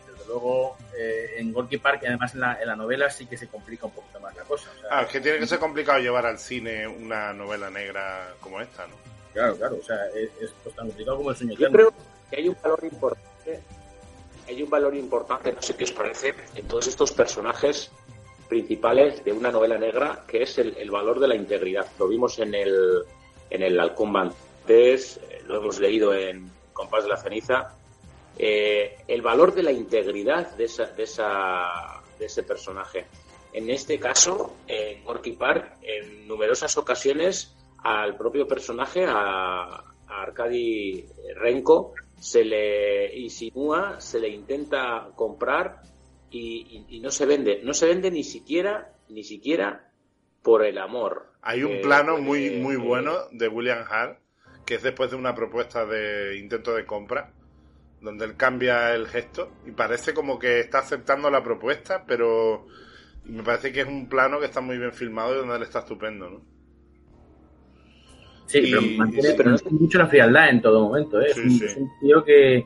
desde luego eh, en Gorky Park, además en la, en la, novela, sí que se complica un poquito más la cosa. ah, es que tiene que ser complicado llevar al cine una novela negra como esta, ¿no? Claro, claro, o sea, es, pues, tan complicado como el sueño Yo creo que hay un valor importante, hay un valor importante, no sé qué os parece, en todos estos personajes principales de una novela negra, que es el, valor de la integridad. Lo vimos en el, en el Halcón lo hemos leído en Compás de la Ceniza, eh, el valor de la integridad de, esa, de, esa, de ese personaje. En este caso, en Gorky Park, en numerosas ocasiones al propio personaje, a, a Arkady Renko, se le insinúa, se le intenta comprar y, y, no se vende. No se vende ni siquiera, ni siquiera por el amor. Hay un plano muy, muy bueno de William Hart que es después de una propuesta de intento de compra, donde él cambia el gesto y parece como que está aceptando la propuesta, pero me parece que es un plano que está muy bien filmado y donde él está estupendo, ¿no? Sí, pero mantiene, pero no mucho la frialdad en todo momento, ¿eh? es, un, tío que,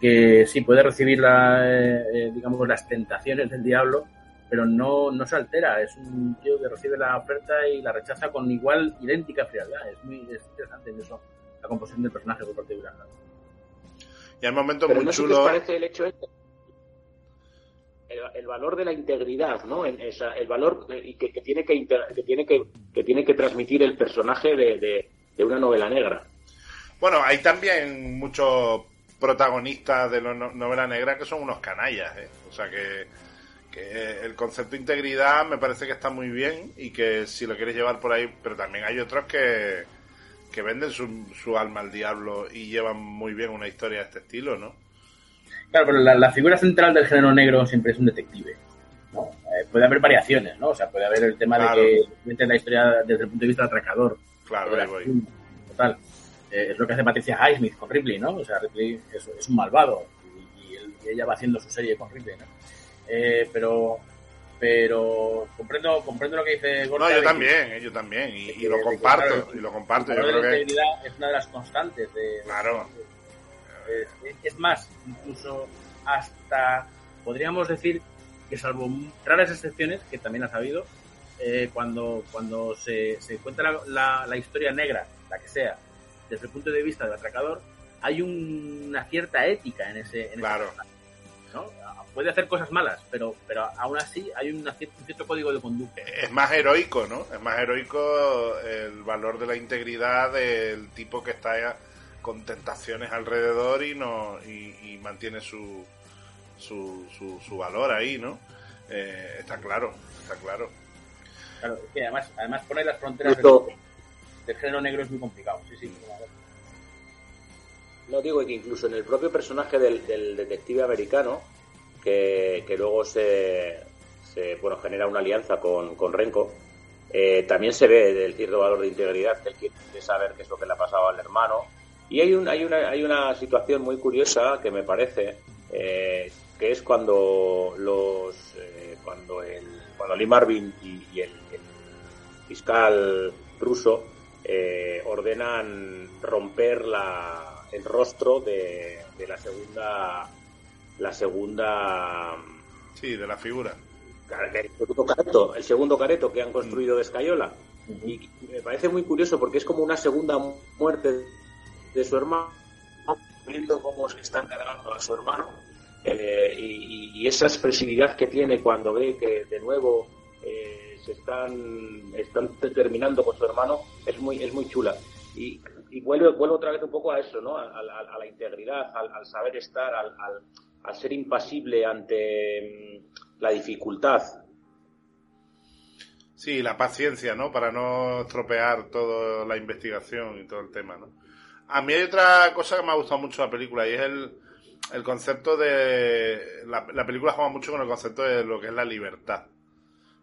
que sí puede recibir la, eh, eh, digamos, las tentaciones del diablo, pero no, no se altera. Es un tío que recibe la oferta y la rechaza con igual idéntica frialdad. Es muy interesante eso, la composición del personaje por parte de Y hay momentos muy chulos. parece el hecho este? El, valor de la integridad, ¿no? El, el valor y que, tiene que, que tiene que, que tiene que transmitir el personaje de, de, una novela negra. Bueno, hay también muchos protagonistas de la novela negra que son unos canallas, ¿eh? O sea que que el concepto de integridad me parece que está muy bien y que si lo quieres llevar por ahí, pero también hay otros que, que venden su, alma al diablo y llevan muy bien una historia de este estilo, ¿no? Claro, pero la, figura central del género negro siempre es un detective, ¿no? Eh, puede haber variaciones, ¿no? O sea, puede haber el tema de que la historia desde el punto de vista del atracador. Claro, ahí voy. Total. Eh, es lo que hace Patricia Highsmith con Ripley, ¿no? O sea, Ripley es, un malvado y, y, ella va haciendo su serie con Ripley, ¿no? Eh, pero pero comprendo comprendo lo que dice Gorka. No, yo también, eh, yo también, y, lo comparto, y lo comparto. Yo creo que... es una de las constantes de... Claro. es más, incluso hasta podríamos decir que salvo raras excepciones, que también ha habido, eh, cuando, cuando se, se cuenta la, la, historia negra, la que sea, desde el punto de vista del atracador, hay una cierta ética en ese, en claro puede hacer cosas malas, pero, pero aún así hay un cierto código de conducta. Es más heroico, ¿no? Es más heroico el valor de la integridad del tipo que está con tentaciones alrededor y no y, mantiene su, su, su, valor ahí, ¿no? Eh, está claro, está claro. Claro, es que además, además poner las fronteras del, género negro es muy complicado, sí, sí. No digo que incluso en el propio personaje del, del detective americano, que, luego se, bueno, genera una alianza con, con Renko, eh, también se ve el cierto valor de integridad, que él quiere saber qué es lo que le ha pasado al hermano. Y hay, un, hay, una, hay una situación muy curiosa que me parece, eh, que es cuando los eh, cuando el cuando Lee Marvin y, el, fiscal ruso ordenan romper la, el rostro de, de la segunda la segunda... Sí, de la figura. El segundo careto, el segundo careto que han construido de Escayola. Y me parece muy curioso porque es como una segunda muerte de su hermano, viendo cómo se están cargando a su hermano. Eh, y, esa expresividad que tiene cuando ve que de nuevo eh, se están, están terminando con su hermano es muy, es muy chula. Y, y vuelve, vuelve otra vez un poco a eso, ¿no? A, la integridad, al, saber estar, al, al ser impasible ante mm, la dificultad. Sí, la paciencia, ¿no? Para no estropear toda la investigación y todo el tema, ¿no? A mí hay otra cosa que me ha gustado mucho la película y es el, el concepto de... La, película juega mucho con el concepto de lo que es la libertad,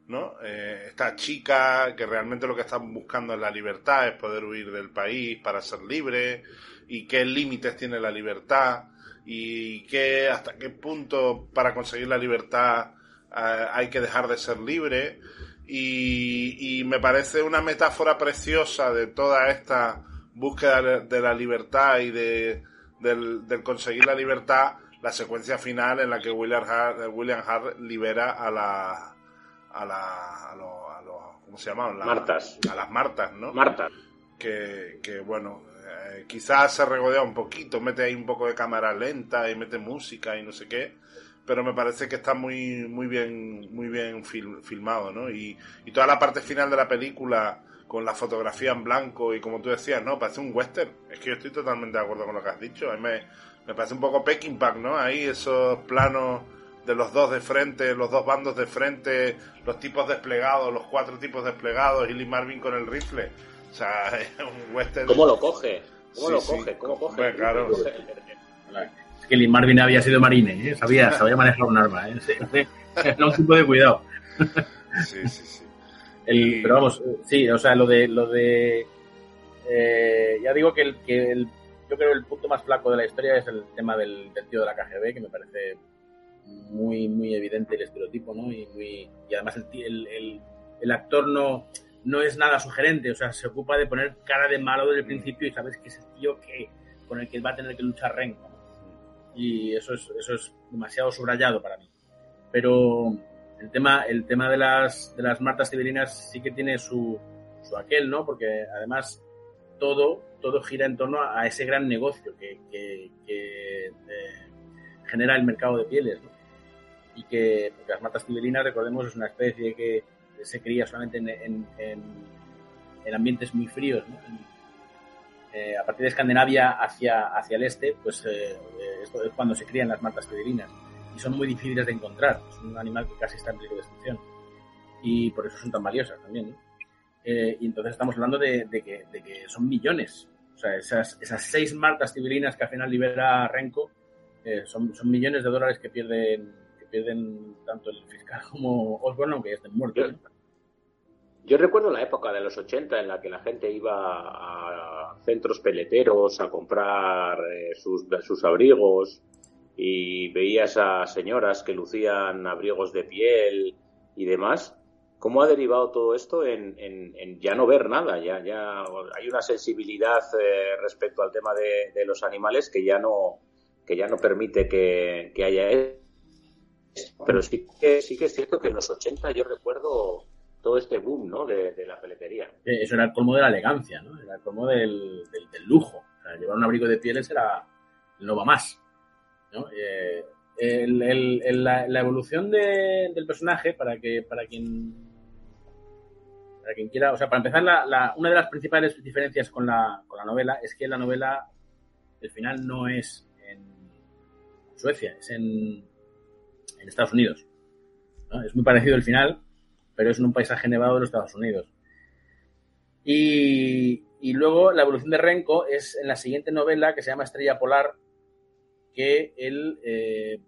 ¿no? Eh, esta chica que realmente lo que está buscando es la libertad, es poder huir del país para ser libre y qué límites tiene la libertad y que hasta qué punto para conseguir la libertad eh, hay que dejar de ser libre y, me parece una metáfora preciosa de toda esta búsqueda de la libertad y de del, conseguir la libertad la secuencia final en la que William Hart, William Hart libera a la a la a los, ¿cómo se? Martas. A las Martas, ¿no? Martas. Que, que bueno, eh, quizás se regodea un poquito, mete ahí un poco de cámara lenta y mete música y no sé qué, pero me parece que está muy, muy bien, muy bien filmado, ¿no? Y, toda la parte final de la película con la fotografía en blanco y como tú decías, ¿no? Parece un western. Es que yo estoy totalmente de acuerdo con lo que has dicho. A mí me, me parece un poco Peking Pack, ¿no? Ahí esos planos de los dos de frente, los dos bandos de frente, los tipos desplegados, los cuatro tipos desplegados y Lee Marvin con el rifle. O sea, es un western. ¿Cómo lo coge? ¿Cómo lo coge? ¿Cómo coge? claro. Es que Lee Marvin había sido marine, ¿eh? sabía, sabía manejar un arma. ¿eh? No un tipo de cuidado. Sí, sí, sí. El, pero vamos, sí, o sea, lo de. Lo de eh, ya digo que el, que el yo creo que el punto más flaco de la historia es el tema del, tío de la KGB, que me parece muy, muy evidente el estereotipo, ¿no? Y, muy, y además el, el, el, actor no, no es nada sugerente, o sea, se ocupa de poner cara de malo desde el principio y sabes que es el tío que, con el que va a tener que luchar Renko. Y eso es, eso es demasiado subrayado para mí. Pero el tema, el tema de las, de las martas tiberinas sí que tiene su, su aquel, ¿no? Porque además todo, todo gira en torno a, ese gran negocio que, eh, genera el mercado de pieles, ¿no? Y que las martas tiberinas, recordemos, es una especie que se cría solamente en, en, ambientes muy fríos, ¿no? Eh, a partir de Escandinavia hacia, hacia el este, pues eh, esto es cuando se crían las martas tiberinas y son muy difíciles de encontrar. Es un animal que casi está en peligro de extinción. Y por eso son tan valiosas también. Eh, y entonces estamos hablando de, que, son millones. O sea, esas, esas seis marcas tiberinas que al final libera Renko eh, son, son millones de dólares que pierden, que pierden tanto el fiscal como Osborne, aunque ya estén muertos. Yo, recuerdo la época de los 80 en la que la gente iba a centros peleteros a comprar eh, sus, sus abrigos y veías a señoras que lucían abrigos de piel y demás. ¿Cómo ha derivado todo esto en, ya no ver nada? Ya, ya hay una sensibilidad eh, respecto al tema de, los animales que ya no, que ya no permite que, haya esto. Pero sí que, sí que es cierto que en los 80 yo recuerdo todo este boom ¿no? de, la peletería. Eso era el colmo de la elegancia, ¿no? era el colmo del, del, lujo. llevar un abrigo de pieles era no va más. Eh, la, evolución del personaje, para que para quien para quien quiera, o sea, para empezar, una de las principales diferencias con la, con la novela es que la novela, el final no es en Suecia, es en, en Estados Unidos. Es muy parecido el final, pero es en un paisaje nevado de los Estados Unidos. Y, luego la evolución de Renko es en la siguiente novela que se llama Estrella Polar, que él, eh,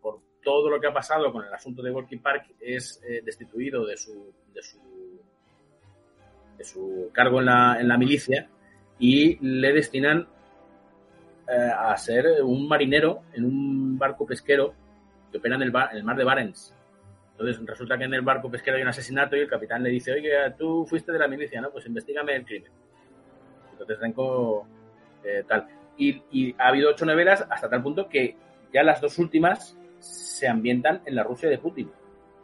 por todo lo que ha pasado con el asunto de Gorky Park, es eh, destituido de su, de su, de su cargo en la, en la milicia y le destinan eh, a ser un marinero en un barco pesquero que opera en el, en el mar de Barents. Entonces resulta que en el barco pesquero hay un asesinato y el capitán le dice, oye, tú fuiste de la milicia, ¿no? Pues investigame el crimen. Entonces Renko tal. Y, ha habido ocho novelas hasta tal punto que ya las dos últimas se ambientan en la Rusia de Putin.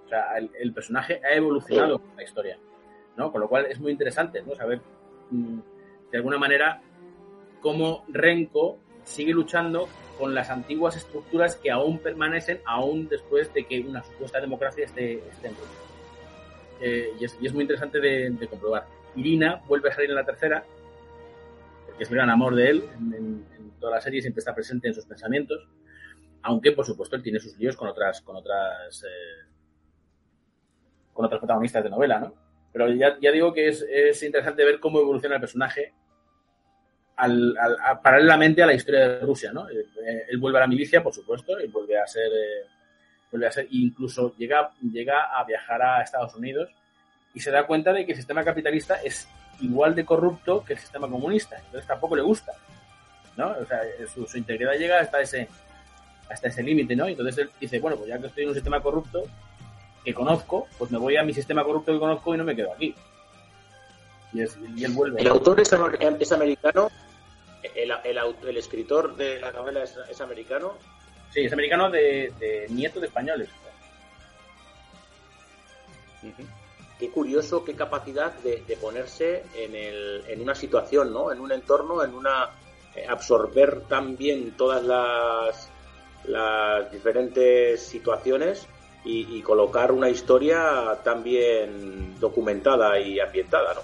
O sea, el, personaje ha evolucionado con la historia, ¿no? Con lo cual es muy interesante, ¿no? Saber, mm, de alguna manera, cómo Renko sigue luchando con las antiguas estructuras que aún permanecen, aún después de que una supuesta democracia esté, esté en Rusia. Eh, y, es, muy interesante de, comprobar. Irina vuelve a salir en la tercera, que es el gran amor de él en, toda la serie, siempre está presente en sus pensamientos, aunque por supuesto él tiene sus líos con otras, con otras, eh, con otras protagonistas de novela, ¿no? Pero ya, digo que es, interesante ver cómo evoluciona el personaje paralelamente a la historia de Rusia, ¿no? Eh, él, vuelve a la milicia, por supuesto, y vuelve a ser, eh, vuelve a ser, incluso llega, llega a viajar a Estados Unidos y se da cuenta de que el sistema capitalista es igual de corrupto que el sistema comunista. Entonces tampoco le gusta. ¿no? O sea, su, integridad llega hasta ese hasta ese límite, ¿no? Entonces él dice, bueno, pues ya que estoy en un sistema corrupto que conozco, pues me voy a mi sistema corrupto que conozco y no me quedo aquí. Y, él vuelve. El autor es, americano, el, el, escritor de la novela es, americano. Sí, es americano de, nieto de españoles qué curioso, qué capacidad de, ponerse en, el, en, una situación, ¿no? En un entorno, en una eh, absorber tan bien todas las, las diferentes situaciones y, colocar una historia tan bien documentada y ambientada, ¿no?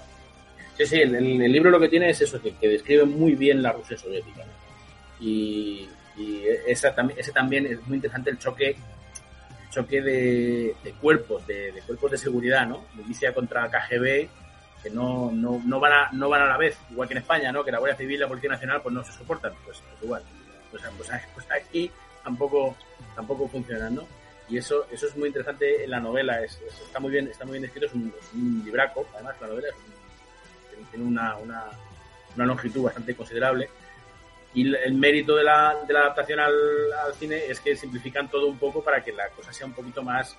Sí, sí, el, el libro lo que tiene es eso, que, describe muy bien la Rusia soviética. Y, y esa, ese también es muy interesante el choque choque de, cuerpos, de, cuerpos de seguridad, ¿no? Milicia contra KGB, que no, no, no, van a, no van a la vez, igual que en España, ¿no? Que la Guardia Civil y la Policía Nacional pues no se soportan, pues, pues igual. Pues, pues, pues, aquí tampoco, tampoco funcionan, ¿no? Y eso, eso es muy interesante en la novela, es, está muy bien, está muy bien escrito, es un, libraco, además la novela tiene una, una, una longitud bastante considerable Y el mérito de la, de la adaptación al, al, cine es que simplifican todo un poco para que la cosa sea un poquito más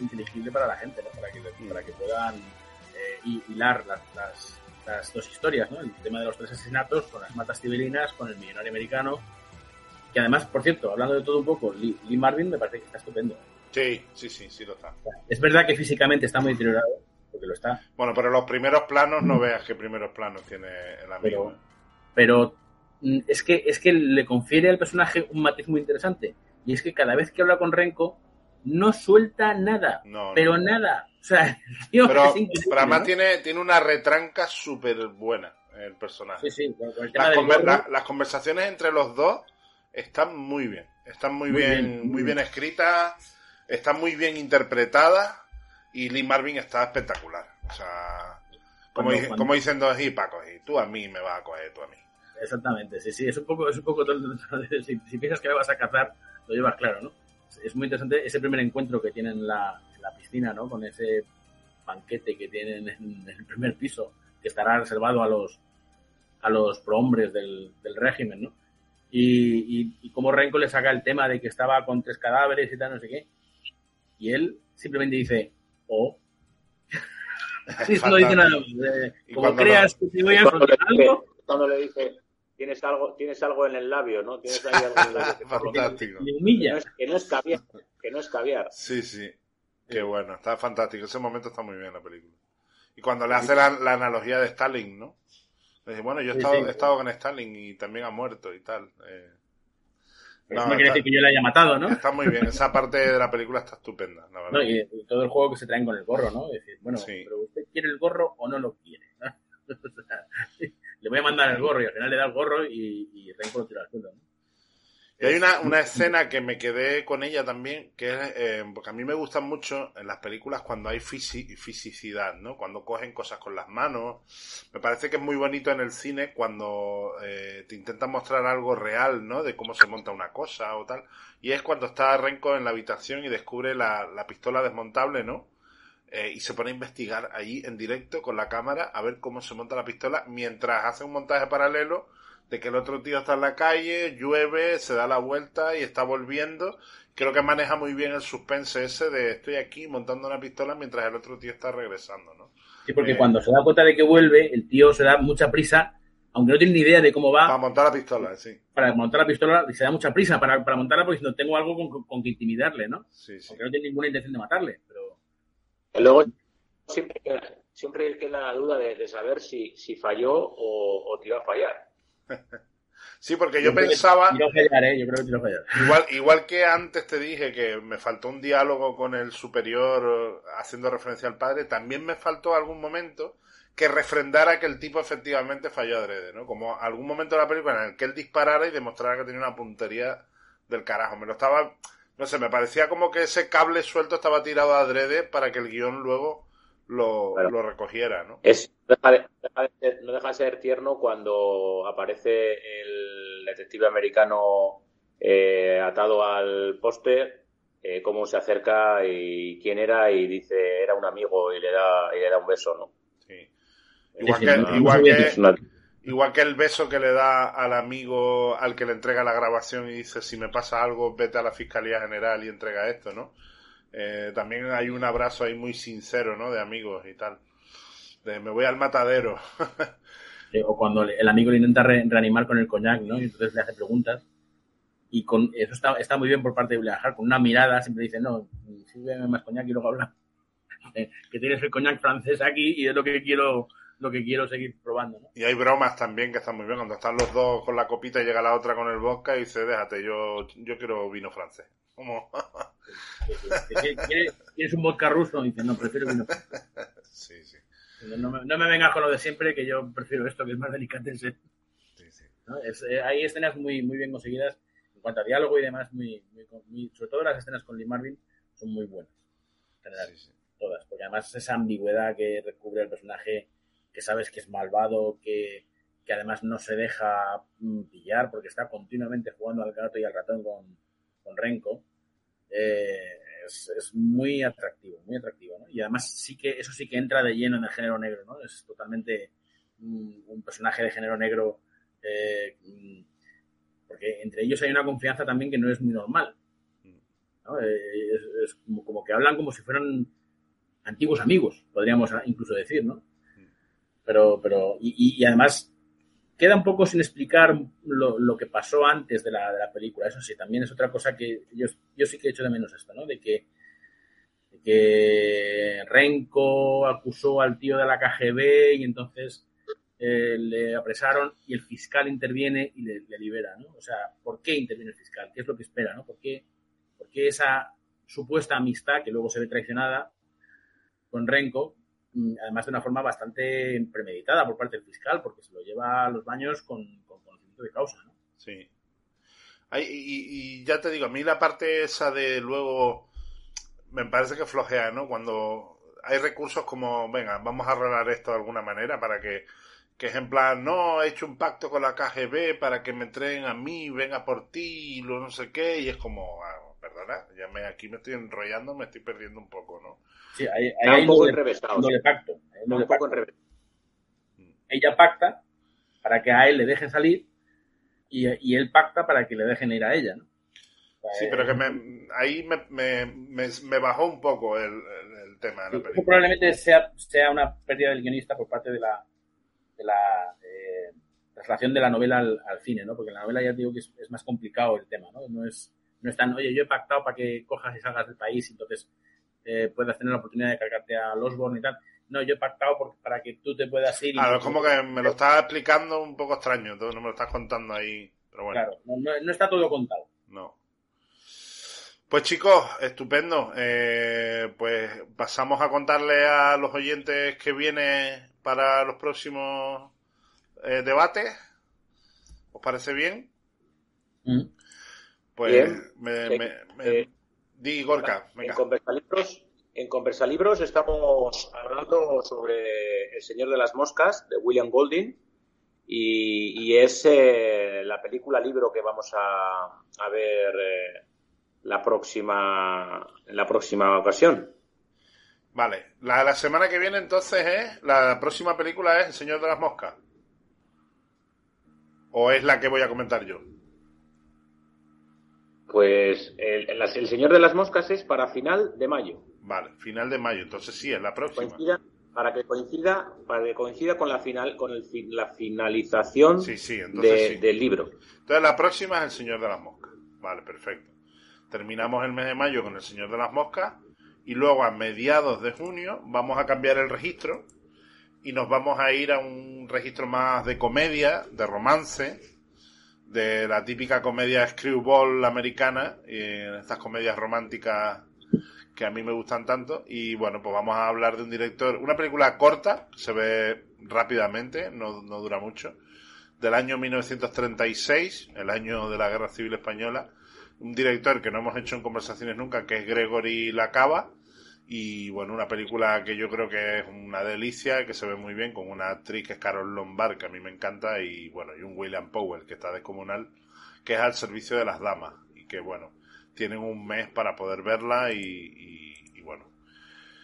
inteligible para la gente, ¿no? para, que, para que puedan eh, hilar las, las, las, dos historias, ¿no? el tema de los tres asesinatos con las matas civilinas, con el millonario americano. Que además, por cierto, hablando de todo un poco, Lee, Lee Marvin me parece que está estupendo. Sí, sí, sí, sí lo está. Es verdad que físicamente está muy deteriorado, porque lo está. Bueno, pero los primeros planos no veas qué primeros planos tiene el amigo. Pero, pero es que es que le confiere al personaje un matiz muy interesante. Y es que cada vez que habla con Renko, no suelta nada. No, pero no. nada. O sea, tío, pero, además ¿no? tiene, tiene una retranca súper buena el personaje. Sí, sí, con el tema Las, conver- la- las conversaciones entre los dos están muy bien. Están muy, Muy bien, bien, muy bien. escritas, están muy bien interpretadas y Lee Marvin está espectacular. O sea, como, Cuando- cuando- como dicen dos y Paco, y tú a mí me vas a coger, tú a mí. Exactamente, sí, sí, es un poco, es un poco todo- si, si piensas que me vas a cazar, lo llevas claro, ¿no? Es muy interesante ese primer encuentro que tienen en la, en la piscina, ¿no? Con ese banquete que tienen en, el primer piso, que estará reservado a los a los prohombres del, del régimen, ¿no? Y, y, y cómo Renko le saca el tema de que estaba con tres cadáveres y tal, no sé qué. Y él simplemente dice, oh. Y no dice nada. eh, como cuando creas que te voy a dice, algo, cuando le dice, tienes algo, tienes algo en el labio, ¿no? Tienes ahí algo en el labio. que Fantástico. que, no humilla. es, que no es caviar, que no es caviar. Sí, sí. Qué bueno, está fantástico. Ese momento está muy bien en la película. Y cuando le hace la, la analogía de Stalin, ¿no? Le dice, bueno, yo he estado, he estado con Stalin y también ha muerto y tal. Eh, No, no quiere está- decir que yo le haya matado, ¿no? Está muy bien. Esa parte de la película está estupenda, la verdad. No, y, y todo el juego que se traen con el gorro, ¿no? Es decir, bueno, Sí. pero usted quiere el gorro o no lo quiere. ¿no? Le voy a mandar el gorro y al final le da el gorro y, y Renko lo tira al suelo, ¿no? Y hay una, una escena que me quedé con ella también, que es, eh, porque a mí me gustan mucho en las películas cuando hay fisi- fisicidad, ¿no? Cuando cogen cosas con las manos. Me parece que es muy bonito en el cine cuando eh, te intentan mostrar algo real, ¿no? De cómo se monta una cosa o tal. Y es cuando está Renko en la habitación y descubre la, la pistola desmontable, ¿no? Eh, y se pone a investigar allí en directo con la cámara a ver cómo se monta la pistola mientras hace un montaje paralelo de que el otro tío está en la calle, llueve, se da la vuelta y está volviendo. Creo que maneja muy bien el suspense ese de estoy aquí montando una pistola mientras el otro tío está regresando, ¿no? Sí, porque Eh. cuando se da cuenta de que vuelve, el tío se da mucha prisa, aunque no tiene ni idea de cómo va, Para montar la pistola, sí. para montar la pistola, y se da mucha prisa para, para montarla porque no tengo algo con, con que intimidarle, ¿no? Sí, sí. Aunque no tiene ninguna intención de matarle, pero... Y luego siempre, queda- siempre queda la duda de, de saber si, si falló o, o te iba a fallar. Sí, porque yo pensaba, fallar, ¿eh? Yo creo que fallar. igual, igual que antes te dije que me faltó un diálogo con el superior eh, haciendo referencia al padre, también me faltó algún momento que refrendara que el tipo efectivamente falló adrede, ¿no? Como algún momento de la película en el que él disparara y demostrara que tenía una puntería del carajo. Me lo estaba, no sé, me parecía como que ese cable suelto estaba tirado adrede para que el guion luego lo, Claro. lo recogiera, ¿no? Es, no, deja de, deja de ser, no deja de ser tierno cuando aparece el detective americano eh, atado al póster, eh, cómo se acerca y quién era y dice era un amigo y le da, y le da un beso, ¿no? Sí. Igual que, que, Igual que el beso que le da al amigo al que le entrega la grabación y dice si me pasa algo vete a la Fiscalía General y entrega esto, ¿no? Eh, también hay un abrazo ahí muy sincero, ¿no? De amigos y tal. De me voy al matadero. Eh, o cuando el amigo le intenta re- reanimar con el coñac, ¿no? Y entonces le hace preguntas. Y con eso está, está muy bien por parte de Hart, con una mirada siempre dice, no, sírveme más coñac y luego habla. Eh, que tienes el coñac francés aquí y es lo que quiero lo que quiero seguir probando, ¿no? Y hay bromas también que están muy bien. Cuando están los dos con la copita y llega la otra con el vodka y dice, déjate, yo, yo quiero vino francés. Que- ¿Quieres, un vodka ruso? Y dice, no, prefiero vino francés. sí, sí, No me, no me vengas con lo de siempre, que yo prefiero esto, que es más delicatessen. sí, sí. ¿no? Es, eh, hay escenas muy, muy bien conseguidas en cuanto a diálogo y demás, muy, muy, muy- sobre todo las escenas con Lee Marvin son muy buenas. En general, sí, sí. todas, porque además esa ambigüedad que recubre el personaje, que sabes que es malvado, que, que además no se deja mm, pillar porque está continuamente jugando al gato y al ratón con, con Renko, eh, es, es muy atractivo, muy atractivo, ¿no? Y además sí que eso sí que entra de lleno en el género negro, ¿no? Es totalmente un, un personaje de género negro eh, mm, porque entre ellos hay una confianza también que no es muy normal. Eh, es, como, que hablan como si fueran antiguos amigos, podríamos incluso decir, ¿no? Pero, pero, y, además queda un poco sin explicar lo, que pasó antes de la, de la, película. Eso sí, también es otra cosa que yo, yo sí que he hecho de menos esto, ¿no? De que, que Renko acusó al tío de la KGB y entonces eh, le apresaron y el fiscal interviene y le, libera, ¿no? O sea, ¿por qué interviene el fiscal? ¿Qué es lo que espera, no? ¿Por qué, esa supuesta amistad que luego se ve traicionada con Renko, además de una forma bastante premeditada por parte del fiscal, porque se lo lleva a los baños con, conocimiento de causa, ¿no? Sí. y, ya te digo, a mí la parte esa de luego me parece que flojea, ¿no? Cuando hay recursos como, venga, vamos a arreglar esto de alguna manera para que que es en plan, no, he hecho un pacto con la KGB para que me entreguen a mí, venga por ti, y lo no sé qué, y es como, ah, perdona, ya me, aquí me estoy enrollando, me estoy perdiendo un poco, ¿no? Sí, hay, hay un poco enrevesado. Doble pacto. Un poco mm. Ella pacta para que a él le dejen salir y, y, él pacta para que le dejen ir a ella, ¿no? sí, pero que me, ahí me, me, me, bajó un poco el, el, tema de la película. Probablemente sea, sea una pérdida del guionista por parte de la de la eh, traslación de la novela al, cine, ¿no? Porque la novela ya digo que es, más complicado el tema, ¿no? No es, no es tan, oye, yo he pactado para que cojas y salgas del país y entonces eh, puedas tener la oportunidad de cargarte a Osborne y tal. No, yo he pactado para que tú te puedas ir. Claro, es como que me lo estás explicando un poco extraño, entonces no me lo estás contando ahí, pero bueno. Claro, no, está todo contado. No. Pues chicos, estupendo. Eh, pues pasamos a contarle a los oyentes que viene para los próximos eh, debates. ¿Os parece bien? Mm. Pues me, me, eh, di Gorka. En Conversalibros, en Conversalibros estamos hablando sobre El Señor de las Moscas de William Golding y, es eh, la película libro que vamos a, a ver la próxima en la próxima ocasión. Vale, la, la semana que viene entonces es, la próxima película es El Señor de las Moscas. ¿O es la que voy a comentar yo? Pues el, el, Señor de las Moscas es para final de mayo. Vale, final de mayo, entonces sí, es la próxima. para que coincida, para que coincida con la final, con el, la finalización del libro. Entonces la próxima es El Señor de las Moscas. Vale, perfecto. Terminamos el mes de mayo con El Señor de las Moscas y luego a mediados de junio vamos a cambiar el registro y nos vamos a ir a un registro más de comedia, de romance, de la típica comedia screwball americana, y estas comedias románticas que a mí me gustan tanto. Y bueno, pues vamos a hablar de un director, una película corta, se ve rápidamente, no, no dura mucho, del año 1936, el año de la Guerra Civil Española, un director que no hemos hecho en conversaciones nunca, que es Gregory Lacava. Y bueno, una película que yo creo que es una delicia, que se ve muy bien, con una actriz que es Carol Lombard, que a mí me encanta, y bueno, y un William Powell, que está descomunal, que es al servicio de las damas. Y que bueno, tienen un mes para poder verla y, bueno.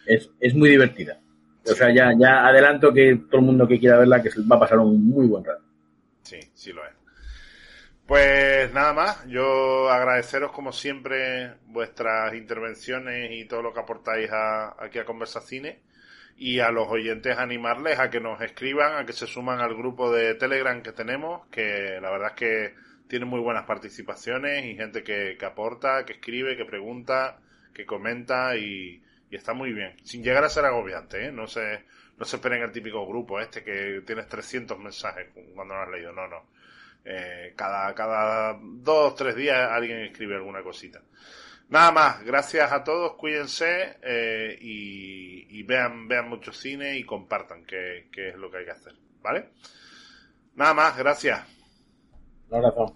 Es, es muy divertida. O sea, ya, ya adelanto que todo el mundo que quiera verla, que va a pasar un muy buen rato. Sí, sí lo es. Pues nada más, yo agradeceros como siempre vuestras intervenciones y todo lo que aportáis aquí a Conversacine y a los oyentes animarles a que nos escriban, a que se suman al grupo de Telegram que tenemos, que la verdad es que tiene muy buenas participaciones y gente que, aporta, que escribe, que pregunta, que comenta y, está muy bien, sin llegar a ser agobiante, ¿eh? no se, no se esperen el típico grupo este que tienes 300 mensajes cuando no has leído, no, no eh, cada, cada dos, tres días alguien escribe alguna cosita. Nada más, gracias a todos, cuídense eh, y, vean, vean mucho cine y compartan, que, es lo que hay que hacer. ¿Vale? Nada más, gracias. Un abrazo.